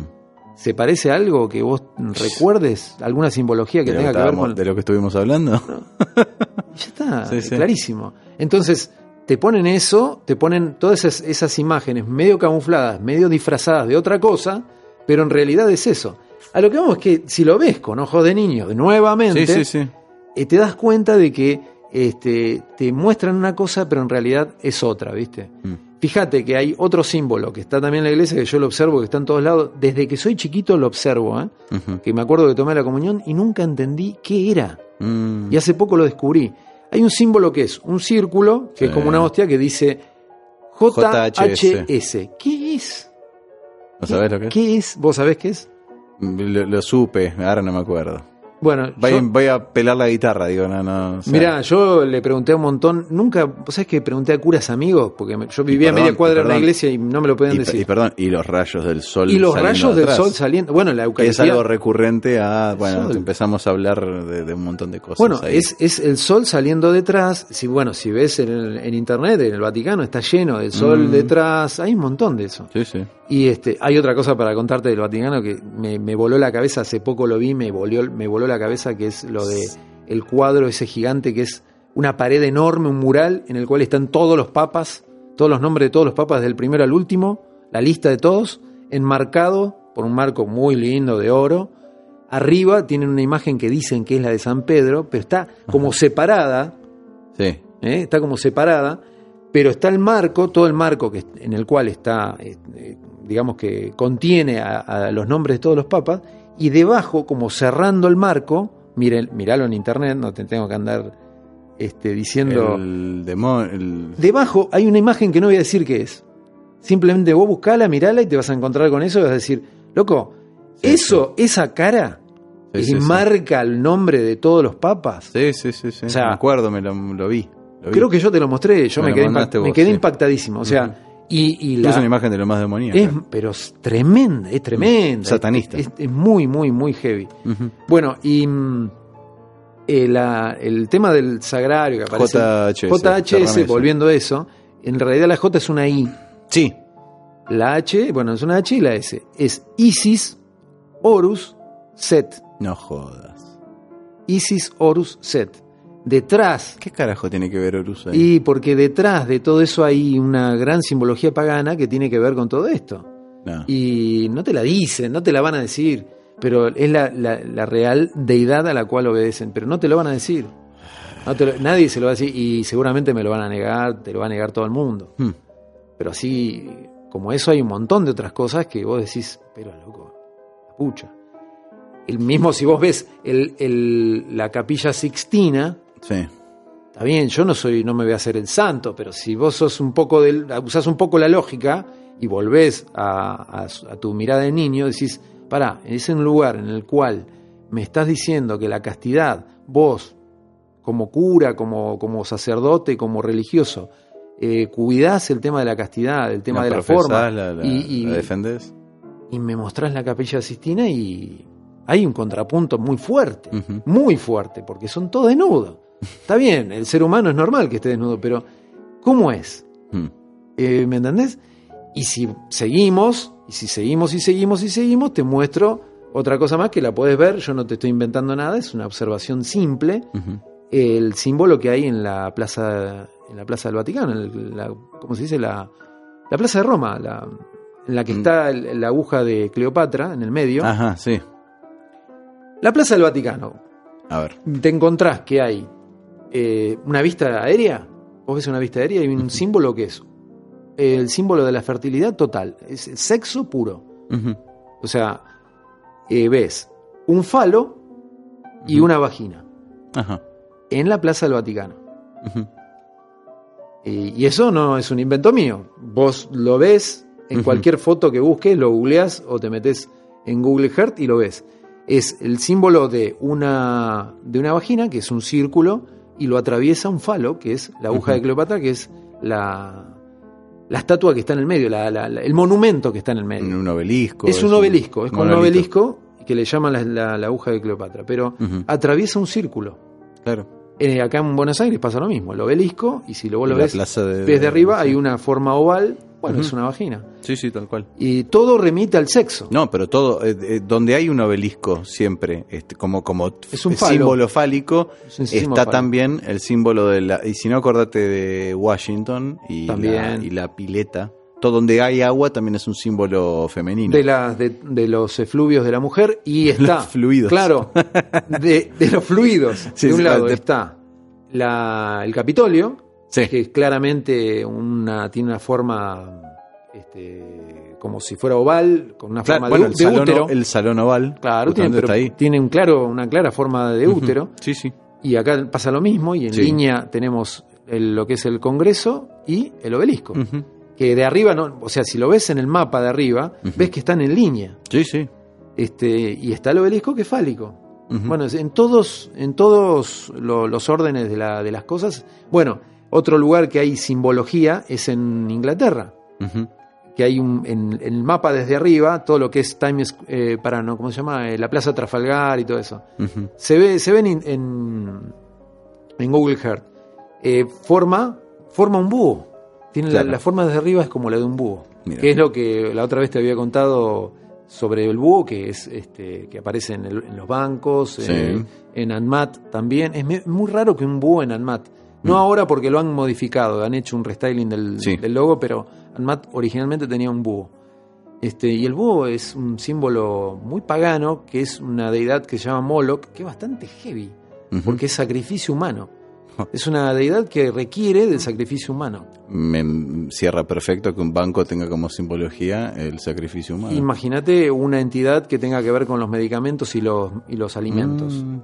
¿Se parece a algo que vos recuerdes? ¿Alguna simbología que de, tenga que ver con.? de lo que estuvimos hablando. Ya está, Sí, sí. clarísimo. Entonces, te ponen eso, te ponen todas esas, esas imágenes medio camufladas, medio disfrazadas de otra cosa, pero en realidad es eso. A lo que vamos es que si lo ves con ojos de niño, nuevamente, sí. eh, te das cuenta de que este, te muestran una cosa, pero en realidad es otra, ¿viste? Mm. Fíjate que hay otro símbolo que está también en la iglesia, que yo lo observo, que está en todos lados. Desde que soy chiquito lo observo, ¿eh? Que me acuerdo que tomé la comunión y nunca entendí qué era. Mm. Y hace poco lo descubrí. Hay un símbolo que es un círculo, que es como una hostia que dice JHS. JHS. ¿Qué es? ¿No sabés lo que es? ¿Qué es? ¿Vos sabés qué es? Lo, lo supe, ahora no me acuerdo. Bueno, Voy, yo- voy a pelar la guitarra, digo, no, no. o sea, Mirá, yo le pregunté a un montón, nunca, vos sabés que pregunté a curas amigos, porque yo vivía a media cuadra una perdón. iglesia y no me lo podían y, decir. y perdón, y los rayos del sol. Y los rayos de del atrás, sol saliendo, bueno, la Que es Eucaristía. algo recurrente a. Bueno, empezamos a hablar de, de un montón de cosas. Bueno, ahí. es, es el sol saliendo detrás. Si bueno, si ves en, en internet, en el Vaticano está lleno del sol Mm. detrás. Hay un montón de eso. Sí, sí. Y este, hay otra cosa para contarte del Vaticano que me, me voló la cabeza, hace poco lo vi, me voló, me voló la cabeza, que es lo de el cuadro ese gigante que es una pared enorme, un mural en el cual están todos los papas, todos los nombres de todos los papas del primero al último, la lista de todos, enmarcado por un marco muy lindo de oro. Arriba tienen una imagen que dicen que es la de San Pedro, pero está como separada Sí. ¿eh? está como separada, pero está el marco, todo el marco que, en el cual está, eh, eh, digamos que contiene a, a los nombres de todos los papas, y debajo, como cerrando el marco, miren, miralo en internet, no te tengo que andar este, diciendo... El. El... Debajo hay una imagen que no voy a decir qué es. Simplemente vos buscala, mirala y te vas a encontrar con eso y vas a decir, loco, Sí, eso, esa cara, Sí, y marca el nombre de todos los papas. Sí, sí, sí, sí. O sea, me acuerdo, me lo, lo vi. Creo que yo te lo mostré, yo Me quedé, impact- me quedé sí. impactadísimo. O sea, y, y la, Es una imagen de lo más demoníaco. es, pero es tremenda, es tremenda. Satanista. Es, es muy, muy, muy heavy. Bueno, y mm, eh, la- el tema del sagrario que aparece. JHS, JHS, volviendo a eso, en realidad la J es una I. Sí. La H, bueno, es una H y la S. Es Isis, Horus, Set. No jodas. Isis, Horus, Set. Detrás, ¿Qué carajo tiene que ver Horus ahí? y porque detrás de todo eso hay una gran simbología pagana que tiene que ver con todo esto. No. Y no te la dicen, no te la van a decir, pero es la, la- la real deidad a la cual obedecen, pero no te lo van a decir. No te lo- nadie se lo va a decir y seguramente me lo van a negar, te lo va a negar todo el mundo. Hmm. Pero así, como eso, hay un montón de otras cosas que vos decís, pero loco, la pucha. El mismo, si vos ves el, el- la capilla sixtina, Sí. Está bien, yo no soy, no me voy a hacer el santo, pero si vos sos un poco del, usás un poco la lógica y volvés a, a a tu mirada de niño, decís, pará, es un lugar en el cual me estás diciendo que la castidad, vos, como cura, como, como sacerdote, como religioso, eh, cuidás el tema de la castidad, el tema La de la forma, La, la- y, y- la defendés. y me mostrás la capilla Sistina y hay un contrapunto muy fuerte, Ujú. muy fuerte, porque son todos desnudos. Está bien, el ser humano es normal que esté desnudo, pero ¿cómo es? Hmm. Eh, ¿Me entendés? Y si seguimos, y si seguimos y seguimos y seguimos, te muestro otra cosa más que la puedes ver, yo no te estoy inventando nada, es una observación simple, el símbolo que hay en la plaza, en la plaza del Vaticano, en la, ¿cómo se dice? La, la plaza de Roma, la, en la que Mm. está la aguja de Cleopatra en el medio. Ajá, sí. La plaza del Vaticano, A ver. te encontrás que hay eh, una vista aérea, vos ves una vista aérea y un símbolo que es el símbolo de la fertilidad total, es el sexo puro. O sea, eh, ves un falo y una vagina Ajá. en la plaza del Vaticano. Y eso no es un invento mío. Vos lo ves en cualquier foto que busques, lo googleas o te metes en Google Earth y lo ves. Es el símbolo de una, de una vagina, que es un círculo, y lo atraviesa un falo, que es la aguja de Cleopatra, que es la, la estatua que está en el medio, la- la- la- el monumento que está en el medio. Un obelisco. es un obelisco, es como un obelisco que le llaman la, aguja de Cleopatra, pero atraviesa un círculo. Claro. Eh, acá en Buenos Aires pasa lo mismo, el obelisco, y si lo vos lo ves de, ves de arriba, hay una forma oval, bueno, es una vagina. Sí, sí, tal cual. Y todo remite al sexo. No, pero todo, eh, eh, donde hay un obelisco siempre, este, como, como Es un símbolo fálico, Es un símbolo está fálico. también el símbolo de la, y si no acordate de Washington y. La, y la pileta, todo donde hay agua también es un símbolo femenino. De, las de, de los efluvios de la mujer y está. Los fluidos. Claro, de, de los fluidos. Sí, de un lado está la, el Capitolio, Sí. que es claramente una, tiene una forma este, como si fuera oval, con una Claro, forma bueno, de, el, de salón, útero. el salón oval, claro, tiene, pero un claro, una clara forma de útero. Sí, sí. Y acá pasa lo mismo, y en Sí. línea tenemos el- lo que es el Congreso y el obelisco. Que de arriba, no, o sea, si lo ves en el mapa de arriba, ves que están en línea. Sí, sí. Este, y está el obelisco que es fálico. Bueno, en todos, en todos lo- los órdenes de, la- de las cosas. Bueno, otro lugar que hay simbología es en Inglaterra. Que hay un, en, en el mapa desde arriba, todo lo que es Times, eh, para, ¿no? ¿cómo se llama? Eh, la Plaza Trafalgar y todo eso. Se ve, se ven en, en, en Google Earth. Eh, forma, forma un búho. Tiene la- Claro. la, forma desde arriba es como la de un búho. Mira. Que es lo que la otra vez te había contado sobre el búho, que es este, que aparece en, el- en los bancos, Sí. eh, en ANMAT también. Es muy raro que un búho en ANMAT. No Mm. ahora porque lo han modificado, han hecho un restyling del, Sí. del logo, pero ANMAT originalmente tenía un búho. Este, y el búho es un símbolo muy pagano, que es una deidad que se llama Moloch, que es bastante heavy, porque es sacrificio humano. Es una deidad que requiere del sacrificio humano. Me cierra perfecto que un banco tenga como simbología el sacrificio humano. Imagínate una entidad que tenga que ver con los medicamentos y los, y los alimentos. Mm.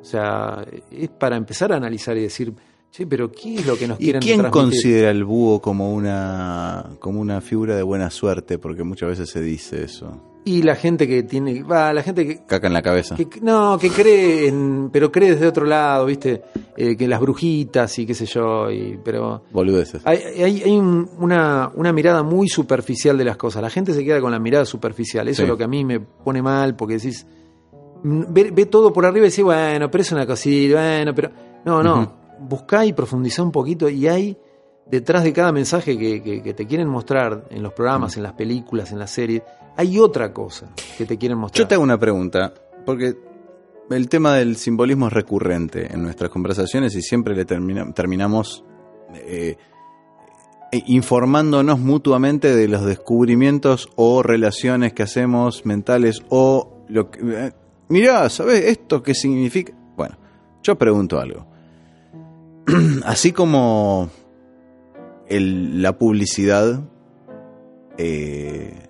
O sea, es para empezar a analizar y decir, Sí, pero ¿qué es lo que nos ¿Y quieren quién transmitir? considera el búho como una, como una figura de buena suerte? Porque muchas veces se dice eso. Y la gente que tiene, va, la gente que, Caca en la cabeza. que- no, que cree en, pero cree desde otro lado, ¿viste? Eh, que las brujitas y qué sé yo, y, pero Boludeces. hay, hay, hay un- una, una mirada muy superficial de las cosas. La gente se queda con la mirada superficial. Eso Sí. es lo que a mí me pone mal, porque decís, mm, ve, ve todo por arriba y decís, bueno, pero es una cosita, bueno, pero. No, no. Buscá y profundizá un poquito y hay detrás de cada mensaje que, que- que te quieren mostrar en los programas, en las películas, en las series, hay otra cosa que te quieren mostrar. Yo te hago una pregunta, porque el tema del simbolismo es recurrente en nuestras conversaciones y siempre le termina- terminamos eh, eh, informándonos mutuamente de los descubrimientos o relaciones que hacemos mentales o lo que... eh, mirá, ¿sabes esto qué significa? Bueno, yo pregunto algo. Así como la publicidad eh,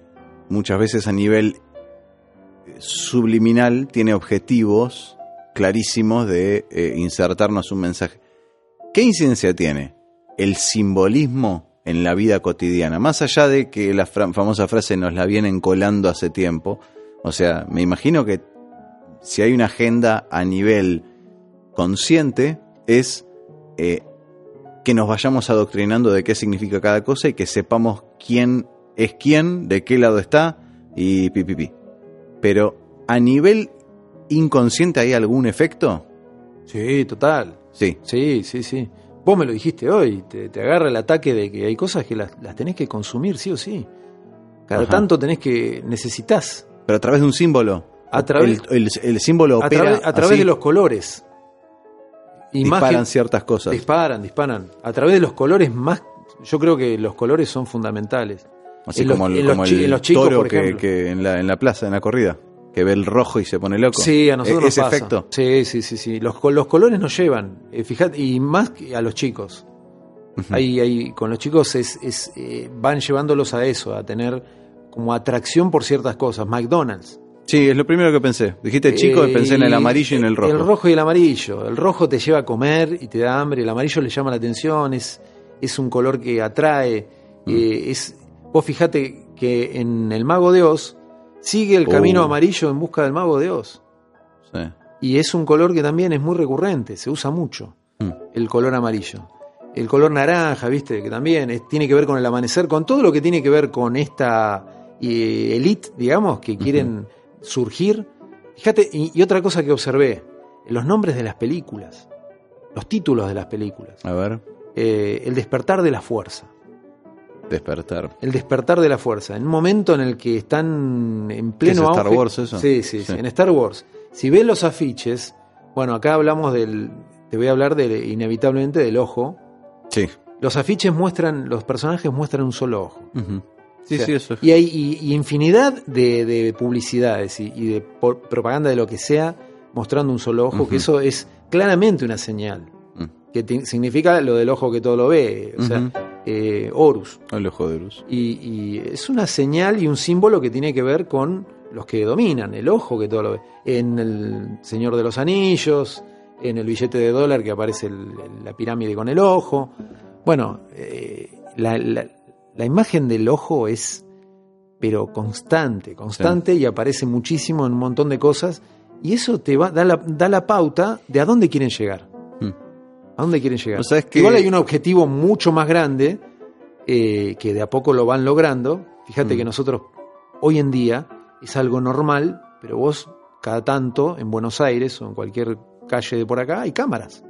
muchas veces a nivel subliminal tiene objetivos clarísimos de eh, insertarnos un mensaje. ¿Qué incidencia tiene el simbolismo en la vida cotidiana? Más allá de que la famosa frase nos la vienen colando hace tiempo, o sea, me imagino que si hay una agenda a nivel consciente es eh, que nos vayamos adoctrinando de qué significa cada cosa y que sepamos quién es quién, de qué lado está y pi, pi, pi. Pero a nivel inconsciente hay algún efecto? Sí, total. Sí. Sí, sí, sí. Vos me lo dijiste hoy, te, te agarra el ataque de que hay cosas que las, las tenés que consumir, sí o sí. Cada Ajá. tanto tenés que, necesitas, Pero a través de un símbolo. A través- el, el- el símbolo a, opera través- a través de los colores. Disparan ciertas cosas. disparan, disparan. A través de los colores más, yo creo que los colores son fundamentales. Así en los- como, el, en los como chi- el en los chicos, toro por que, que en, la, en la plaza, en la corrida, que ve el rojo y se pone loco. Sí, a nosotros E- nos Ese pasa. efecto. Sí, sí, sí, sí. Los, los colores nos llevan, eh, fíjate, y más que a los chicos. Ahí, ahí, con los chicos es, es, eh, van llevándolos a eso, a tener como atracción por ciertas cosas. McDonald's. Sí, es lo primero que pensé. Dijiste chico y Eh, pensé en el amarillo y en el rojo. El rojo y el amarillo. El rojo te lleva a comer y te da hambre. El amarillo le llama la atención. Es, es un color que atrae. Mm. eh, es, vos fijate que en el Mago de Oz sigue el camino Uh. amarillo en busca del Mago de Oz. Sí. Y es un color que también es muy recurrente. Se usa mucho. Mm. El color amarillo. El color naranja, viste, que también es- tiene que ver con el amanecer, con todo lo que tiene que ver con esta eh, elite, digamos, que quieren surgir. Fíjate, y, y otra cosa que observé, los nombres de las películas, los títulos de las películas. A ver, Eh, el despertar de la fuerza. despertar. El despertar de la fuerza. En un momento en el que están en pleno ¿Qué es Star auge- Wars eso? Sí, sí, sí, Sí. en Star Wars. Si ves los afiches, bueno, acá hablamos del. Te voy a hablar de, inevitablemente del ojo. Sí. Los afiches muestran, los personajes muestran un solo ojo. Sí, O sea, sí, eso es. Y hay y- y infinidad de, de publicidades y, y de por- propaganda de lo que sea mostrando un solo ojo, que eso es claramente una señal. Mm. Que significa lo del ojo que todo lo ve, o sea, eh, Horus. El ojo de luz. Y, y es una señal y un símbolo que tiene que ver con los que dominan, el ojo que todo lo ve. En el Señor de los Anillos, en el billete de dólar que aparece el- el- la pirámide con el ojo. Bueno, eh, la, la- la imagen del ojo es, pero constante, constante y aparece muchísimo en un montón de cosas. Y eso te va, da, la, da la pauta de a dónde quieren llegar. Mm. ¿A dónde quieren llegar? Que- Igual hay un objetivo mucho más grande eh, que de a poco lo van logrando. Fíjate Mm. que nosotros hoy en día es algo normal, pero vos cada tanto en Buenos Aires o en cualquier calle de por acá hay cámaras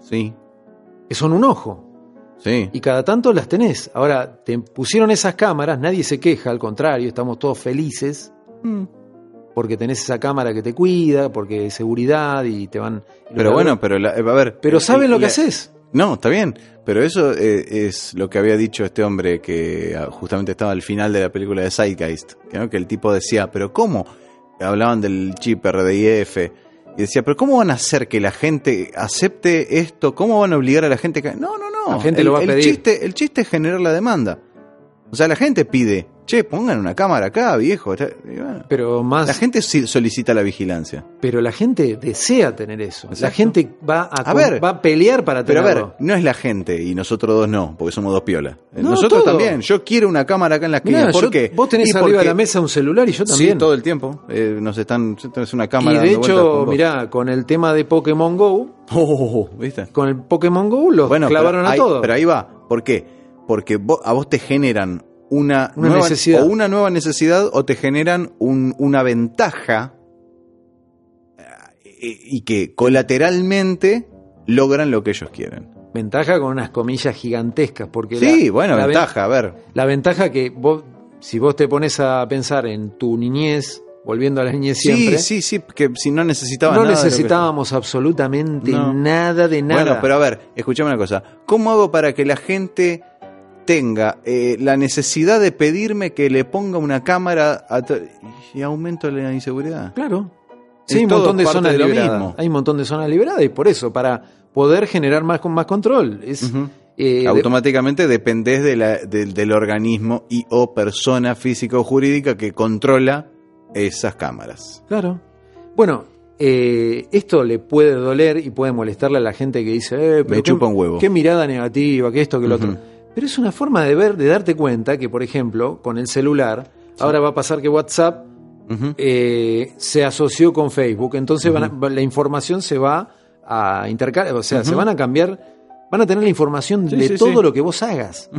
Sí, que son un ojo sí. y cada tanto las tenés. Ahora te pusieron esas cámaras, nadie se queja, al contrario, estamos todos felices Mm. porque tenés esa cámara que te cuida, porque es seguridad y te van. Pero bueno, pero la- eh, a ver. pero saben lo que la- haces. No, está bien, pero eso eh, es lo que había dicho este hombre que ah, justamente estaba al final de la película de Zeitgeist, que el tipo decía, pero ¿cómo? Hablaban del chip RDIF y decía, pero ¿cómo van a hacer que la gente acepte esto? ¿Cómo van a obligar a la gente? Que... No, no, no. La gente el, lo va a el pedir. Chiste, el chiste es generar la demanda. O sea, la gente pide che, pongan una cámara acá, viejo. Bueno, Pero más. la gente solicita la vigilancia. Pero la gente desea tener eso. La gente va a, A ver. va a pelear para Pero a tenerlo. ver, no es la gente y nosotros dos no, porque somos dos piolas. Eh, No, nosotros todo. también. Yo quiero una cámara acá en la esquina. ¿Por yo- qué? Vos tenés Y arriba de porque- la mesa un celular y yo también. Sí, todo el tiempo. Eh, nos están. Es una cámara. y de hecho, con mirá, con el tema de Pokémon Go, Oh, ¿viste? con el Pokémon Go los Bueno, clavaron a ahí, todos. Pero ahí va. ¿Por qué? Porque vos- a vos te generan una, Una nueva, necesidad. o una nueva necesidad o te generan un- una ventaja eh, y, que colateralmente logran lo que ellos quieren. Ventaja con unas comillas gigantescas, porque Sí, la- bueno, la ven- ventaja, a ver. La ventaja que vos, si vos te pones a pensar en tu niñez, volviendo a la niñez siempre, Sí, sí, sí, que si no necesitaban no nada que- necesitábamos absolutamente No. nada de nada. Bueno, pero a ver, escuchame una cosa. ¿Cómo hago para que la gente tenga eh, la necesidad de pedirme que le ponga una cámara y aumento la inseguridad? Claro. Sí, hay un montón de zonas de liberadas. Hay un montón de zonas liberadas y por eso, para poder generar más con más control. Es, eh, de- Automáticamente dependés de la- del- del organismo y o persona física o jurídica que controla esas cámaras. Claro. Bueno, eh, esto le puede doler y puede molestarle a la gente que dice, eh, pero Me chupa un huevo. Qué mirada negativa, que esto, que lo otro. Pero es una forma de ver, de darte cuenta que, por ejemplo, con el celular, ahora va a pasar que WhatsApp eh, se asoció con Facebook, entonces van a- la información se va a intercambiar, o sea, se van a cambiar, van a tener la información Sí, de sí, todo lo que vos hagas.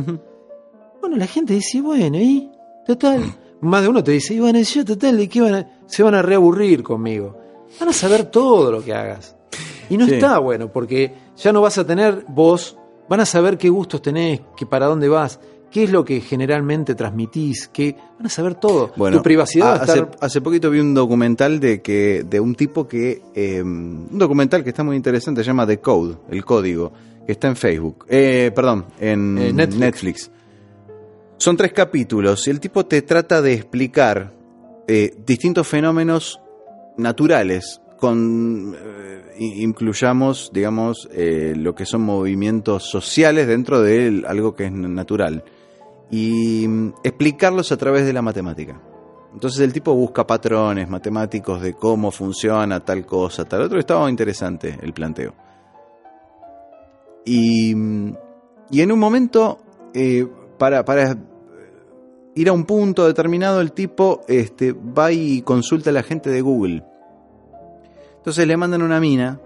Bueno, la gente dice, bueno, ¿y? Total. Más de uno te dice, y bueno, yo total, ¿de qué van a, se van a reaburrir conmigo? Van a saber todo lo que hagas. Y no está bueno, porque ya no vas a tener vos, van a saber qué gustos tenés, que para dónde vas, qué es lo que generalmente transmitís, qué, van a saber todo. Bueno, tu privacidad va a hace, estar... hace poquito vi un documental de que de un tipo que eh, un documental que está muy interesante se llama The Code, el código, que está en Facebook, eh, perdón, en Eh, Netflix. Netflix. Son tres capítulos y el tipo te trata de explicar eh, distintos fenómenos naturales con eh, incluyamos digamos eh, lo que son movimientos sociales dentro de algo que es natural y mm, explicarlos a través de la matemática. Entonces el tipo busca patrones matemáticos de cómo funciona tal cosa, tal otro. Estaba interesante el planteo. Y, mm, y en un momento, eh, para, para ir a un punto determinado, el tipo este, va y consulta a la gente de Google. Entonces le mandan una mina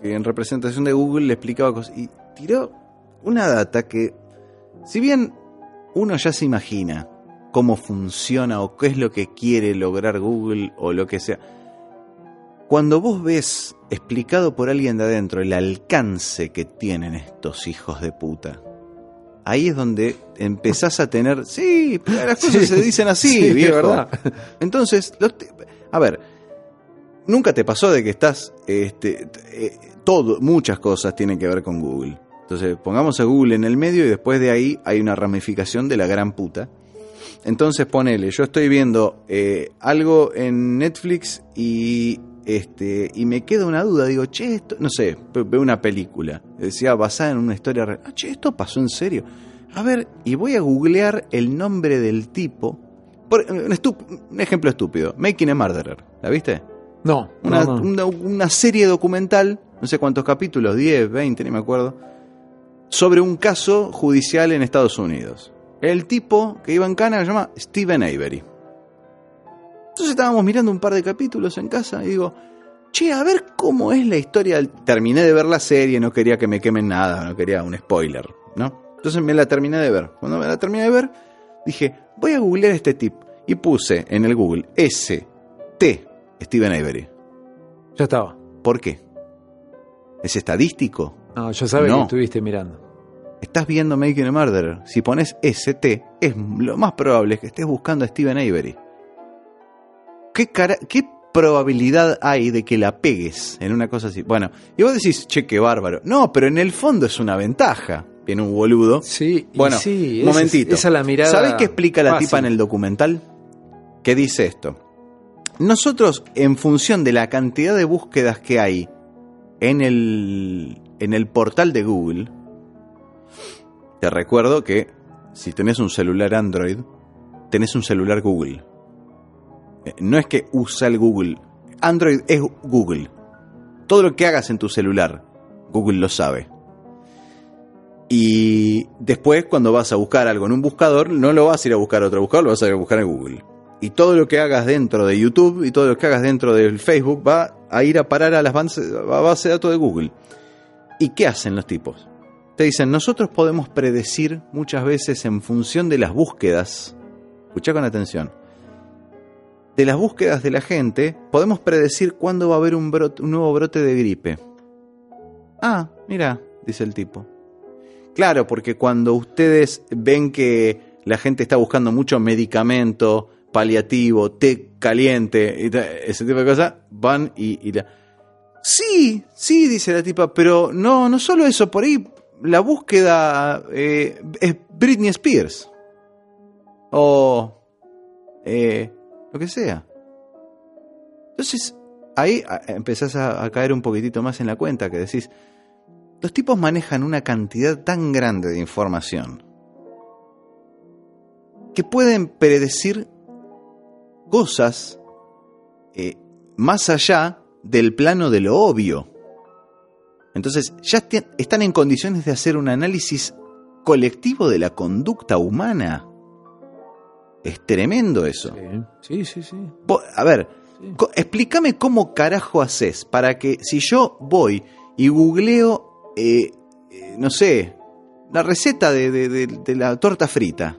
que en representación de Google le explicaba cosas y tiró una data que, si bien uno ya se imagina cómo funciona o qué es lo que quiere lograr Google o lo que sea, cuando vos ves explicado por alguien de adentro el alcance que tienen estos hijos de puta, ahí es donde empezás a tener, sí, las cosas Sí. se dicen así, Sí, es viejo. verdad. Entonces, los a ver, nunca te pasó de que estás, este, eh, todo, muchas cosas tienen que ver con Google. Entonces, pongamos a Google en el medio y después de ahí hay una ramificación de la gran puta. Entonces, ponele, yo estoy viendo eh, algo en Netflix y este y me queda una duda, digo, che, esto, no sé, ve- veo una película, decía basada en una historia real. Ah, che, esto pasó en serio. A ver, y voy a googlear el nombre del tipo. Por, un, un ejemplo estúpido, Making a Murderer, ¿la viste? No, Una, no, no. una- una serie documental, no sé cuántos capítulos, 10, 20, ni me acuerdo, sobre un caso judicial en Estados Unidos. El tipo que iba en cana se llama Steven Avery. Entonces estábamos mirando un par de capítulos en casa y digo, che, a ver cómo es la historia. del-". Terminé de ver la serie, no quería que me quemen nada, no quería un spoiler, ¿no? Entonces me la terminé de ver. Cuando me la terminé de ver, dije, voy a googlear este tip. Y puse en el Google S-T Steven Avery. Ya estaba. ¿Por qué? ¿Es estadístico? No, yo sabía No. que estuviste mirando. Estás viendo Making a Murderer. Si pones ST, es lo más probable que estés buscando a Steven Avery. ¿Qué, cara- ¿Qué probabilidad hay de que la pegues en una cosa así? Bueno, y vos decís, che, qué bárbaro. No, pero en el fondo es una ventaja. Viene un boludo. Sí, Bueno, sí, un esa- momentito. Esa es la mirada. ¿Sabés qué explica la fácil. tipa en el documental? Que dice esto. Nosotros, en función de la cantidad de búsquedas que hay en el, en el portal de Google, te recuerdo que si tenés un celular Android, tenés un celular Google. Eh, No es que usa el Google. Android es Google. Todo lo que hagas en tu celular, Google lo sabe. Y después, cuando vas a buscar algo en un buscador, no lo vas a ir a buscar a otro buscador, lo vas a ir a buscar en Google. Y todo lo que hagas dentro de YouTube y todo lo que hagas dentro del Facebook va a ir a parar a las bases- a base de datos de Google. ¿Y qué hacen los tipos? Te dicen, nosotros podemos predecir muchas veces en función de las búsquedas. Escucha con atención. De las búsquedas de la gente, podemos predecir cuándo va a haber un, un nuevo brote de gripe. Ah, mira, dice el tipo. Claro, porque cuando ustedes ven que la gente está buscando mucho medicamento, paliativo, té caliente, ese tipo de cosas, van y, y la... Sí, sí, dice la tipa, pero no, no solo eso, por ahí la búsqueda eh, es Britney Spears. O eh, lo que sea. Entonces, ahí empezás a caer un poquitito más en la cuenta, que decís, los tipos manejan una cantidad tan grande de información que pueden predecir cosas eh, más allá del plano de lo obvio. Entonces, ya están en condiciones de hacer un análisis colectivo de la conducta humana. Es tremendo eso. Sí, sí, sí. sí. A ver, Sí. explícame cómo carajo haces para que si yo voy y googleo, eh, eh, no sé, la receta de, de- de- de la torta frita,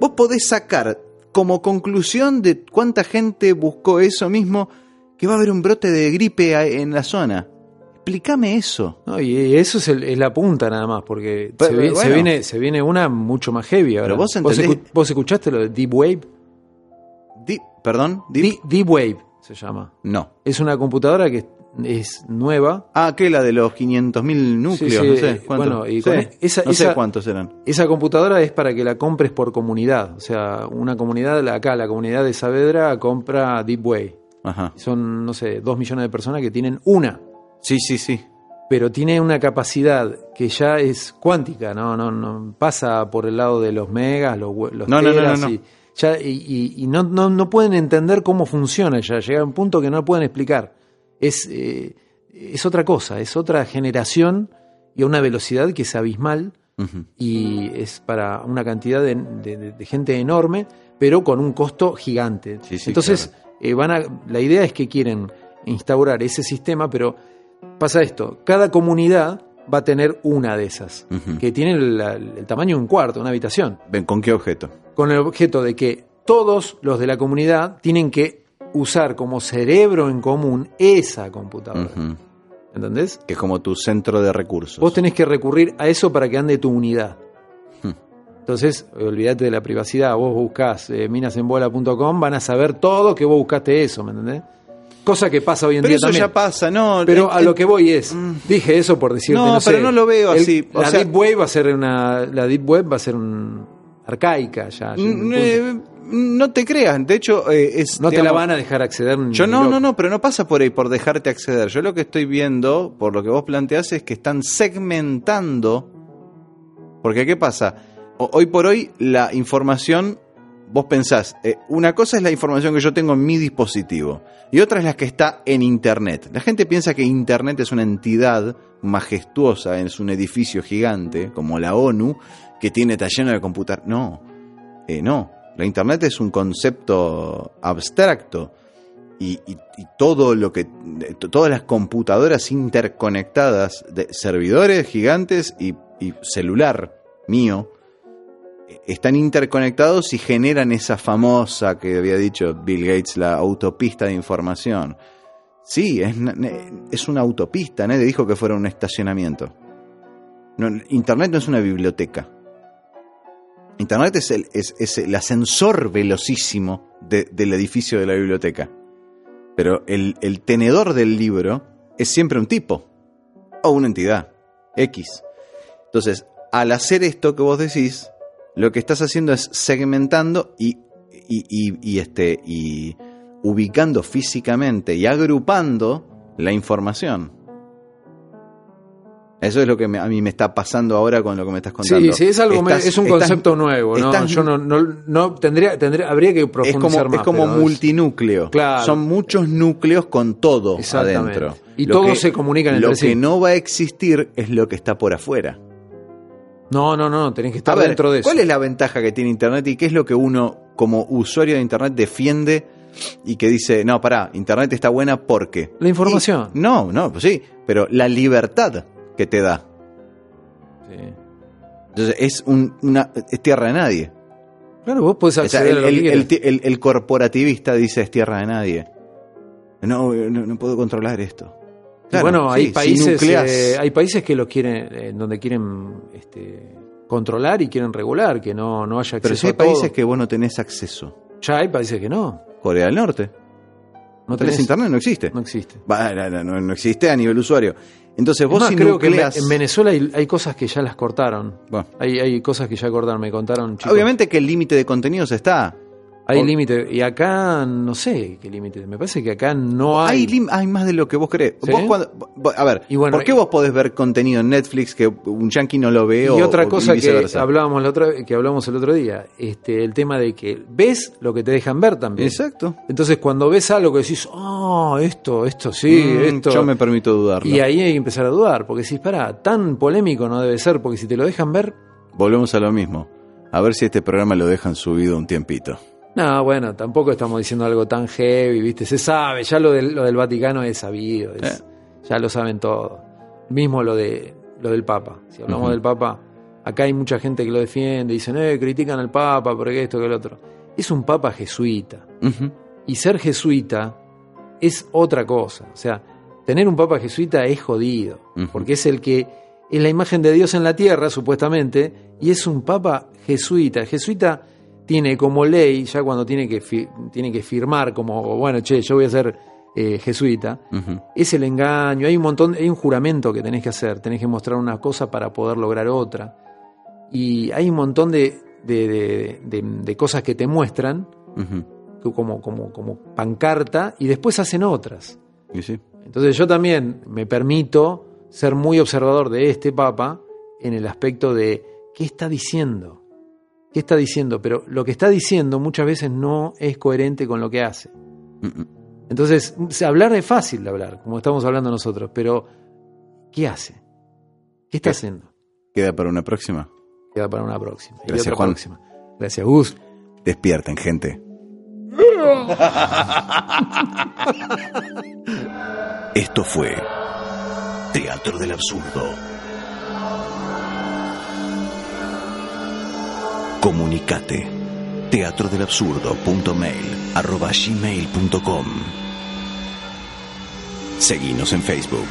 vos podés sacar como conclusión de cuánta gente buscó eso mismo que va a haber un brote de gripe en la zona. Explícame eso. No, y eso es, el- es la punta nada más, porque Pero, se, vi- bueno. se viene, se viene una mucho más heavy ahora. Pero vos entendés- escu- vos escuchaste lo de Deep Wave? Di- ¿Perdón? Deep, Deep Wave se llama. no. Es una computadora que es nueva. Ah, ¿qué? La de los 500.000 núcleos, Sí, sí, no sé. ¿cuántos? bueno, y Sí, con esa- no sé esa- cuántos eran. Esa computadora es para que la compres por comunidad. O sea, una comunidad, acá la comunidad de Saavedra compra Deep Wave. Ajá. Son, no sé, dos millones de personas que tienen una. Sí, sí, sí. pero tiene una capacidad que ya es cuántica, no, no, no pasa por el lado de los megas, los, los No, no, no, teras no, no. y ya y, no, no, no pueden entender cómo funciona ya, llega a un punto que no pueden explicar. Es, eh, es otra cosa, es otra generación y a una velocidad que es abismal y es para una cantidad de, de- de- de gente enorme, pero con un costo gigante. Sí, sí, Entonces, eh, van a, la idea es que quieren instaurar ese sistema, pero pasa esto, cada comunidad va a tener una de esas, que tiene la- el tamaño de un cuarto, una habitación, Ven, ¿con qué objeto? con el objeto de que todos los de la comunidad tienen que usar como cerebro en común esa computadora. Ujú. ¿Entendés? Que es como tu centro de recursos. Vos tenés que recurrir a eso para que ande tu unidad. Hmm. Entonces, olvídate de la privacidad. Vos buscás eh, minasenbola.com, van a saber todo que vos buscaste eso, ¿me entendés? Cosa que pasa hoy en Pero día eso también. ya pasa, ¿no? Pero a lo que voy es, Mm. dije eso por decirte, No, no, sé, pero no lo veo el- así, o la sea- deep web va a ser una, la deep web va a ser un arcaica ya. mm, eh, no te creas, de hecho eh, es... no te la van a dejar acceder. Yo no, loco. no, no, pero no pasa por ahí, por dejarte acceder. Yo lo que estoy viendo, por lo que vos planteás, es que están segmentando. Porque, ¿qué pasa? O- hoy por hoy, la información, vos pensás, eh, una cosa es la información que yo tengo en mi dispositivo, y otra es la que está en Internet. La gente piensa que Internet es una entidad majestuosa, es un edificio gigante, como la ONU, que tiene, está lleno de computadores. No, eh, no. La Internet es un concepto abstracto y, todo lo que todas las computadoras interconectadas de servidores gigantes y, celular mío eh, están interconectados y generan esa famosa que había dicho Bill Gates la autopista de información. Sí es, una autopista nadie dijo que fuera un estacionamiento. No, internet no es una biblioteca Internet es el, es, el ascensor velocísimo de- del edificio de la biblioteca. Pero el, tenedor del libro es siempre un tipo o una entidad, X. Entonces, al hacer esto que vos decís, lo que estás haciendo es segmentando y, este, y ubicando físicamente y agrupando la información. Eso es lo que me- a mí me está pasando ahora con lo que me estás contando. Sí, sí, es algo Estás- es un estás- concepto nuevo, ¿no? estás- Yo no, no, no tendría, tendría, habría que es profundizar como, más. es como multinúcleo. Claro. Son muchos núcleos con todo adentro. Y Lo todos se comunican entre Lo que no va a existir es lo que está por afuera. No, no, no, tenés que A estar ver, dentro de eso. ¿cuál es la ventaja que tiene Internet y qué es lo que uno como usuario de Internet defiende y que dice, no, pará, Internet está buena porque... La información. Y- no, no, pues sí, pero la libertad que te da. Sí. Entonces es un- una es tierra de nadie. Claro, vos podés O sea, acceder el, a lo el- que quieras. el ti- el- el corporativista dice es tierra de nadie. No, no, no puedo controlar esto. Claro, bueno, hay países, eh, hay países que lo quieren, eh, donde quieren este, controlar y quieren regular, que no, no haya acceso Pero si hay a todo. países que vos no tenés acceso. Ya hay países que no. Corea del Norte. No tenés tenés internet, no existe. No existe. No, no existe a nivel usuario. Entonces Es vos más, creo que en, nucleas... en Venezuela hay, hay cosas que ya las cortaron. Bueno, Hay, hay cosas que ya cortaron, me contaron chicos. obviamente que el límite de contenidos está. Hay límite. Y acá no sé qué límite. Me parece que acá no Hay, hay. hay más de lo que vos crees. ¿Sí? Vos cuando- a ver, Y bueno, ¿por qué y- vos podés ver contenido en Netflix que un yankee no lo ve y o, otra cosa que hablábamos la otra que hablamos el otro día, este, el tema de que ves lo que te dejan ver también. Exacto. Entonces cuando ves algo que decís, oh, esto, esto sí, Mm, esto. Yo me permito dudarlo. Y ahí hay que empezar a dudar, porque si para, tan polémico no debe ser, porque si te lo dejan ver, Volvemos a lo mismo. A ver si este programa lo dejan subido un tiempito. No, bueno, tampoco estamos diciendo algo tan heavy, ¿viste? Se sabe, ya lo del, lo del Vaticano es sabido, es- Eh. ya lo saben todo. Mismo lo de lo del Papa. Si hablamos del Papa, acá hay mucha gente que lo defiende, dicen, eh, critican al Papa, porque esto, que el otro. Es un Papa jesuita. Y ser jesuita es otra cosa. O sea, tener un papa jesuita es jodido, porque es el que es la imagen de Dios en la tierra, supuestamente, y es un papa jesuita. El jesuita tiene como ley, ya cuando tiene que, fi- tiene que firmar, como, bueno, che, yo voy a ser eh, jesuita, es el engaño, hay un montón, hay un juramento que tenés que hacer, tenés que mostrar una cosa para poder lograr otra. Y hay un montón de, de- de- cosas que te muestran como, como, como pancarta y después hacen otras. Y sí. Entonces yo también me permito ser muy observador de este Papa en el aspecto de qué está diciendo. ¿Qué está diciendo? Pero lo que está diciendo muchas veces no es coherente con lo que hace. Entonces, hablar es fácil de hablar, como estamos hablando nosotros, pero ¿qué hace? ¿Qué está ¿Qué? haciendo? Queda para una próxima. Queda para una próxima. Gracias, Juan. próxima. Gracias, Gus. Despierten, gente. Esto fue Teatro del Absurdo. Comunicate. teatrodelabsurdo.mail arroba gmail.com Seguinos en Facebook.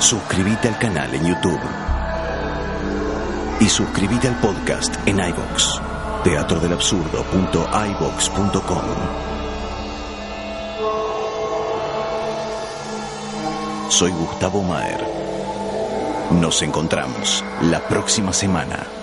Suscríbete al canal en YouTube. Y suscríbete al podcast en iVoox. teatrodelabsurdo.ivox.com Soy Gustavo Maer. Nos encontramos la próxima semana.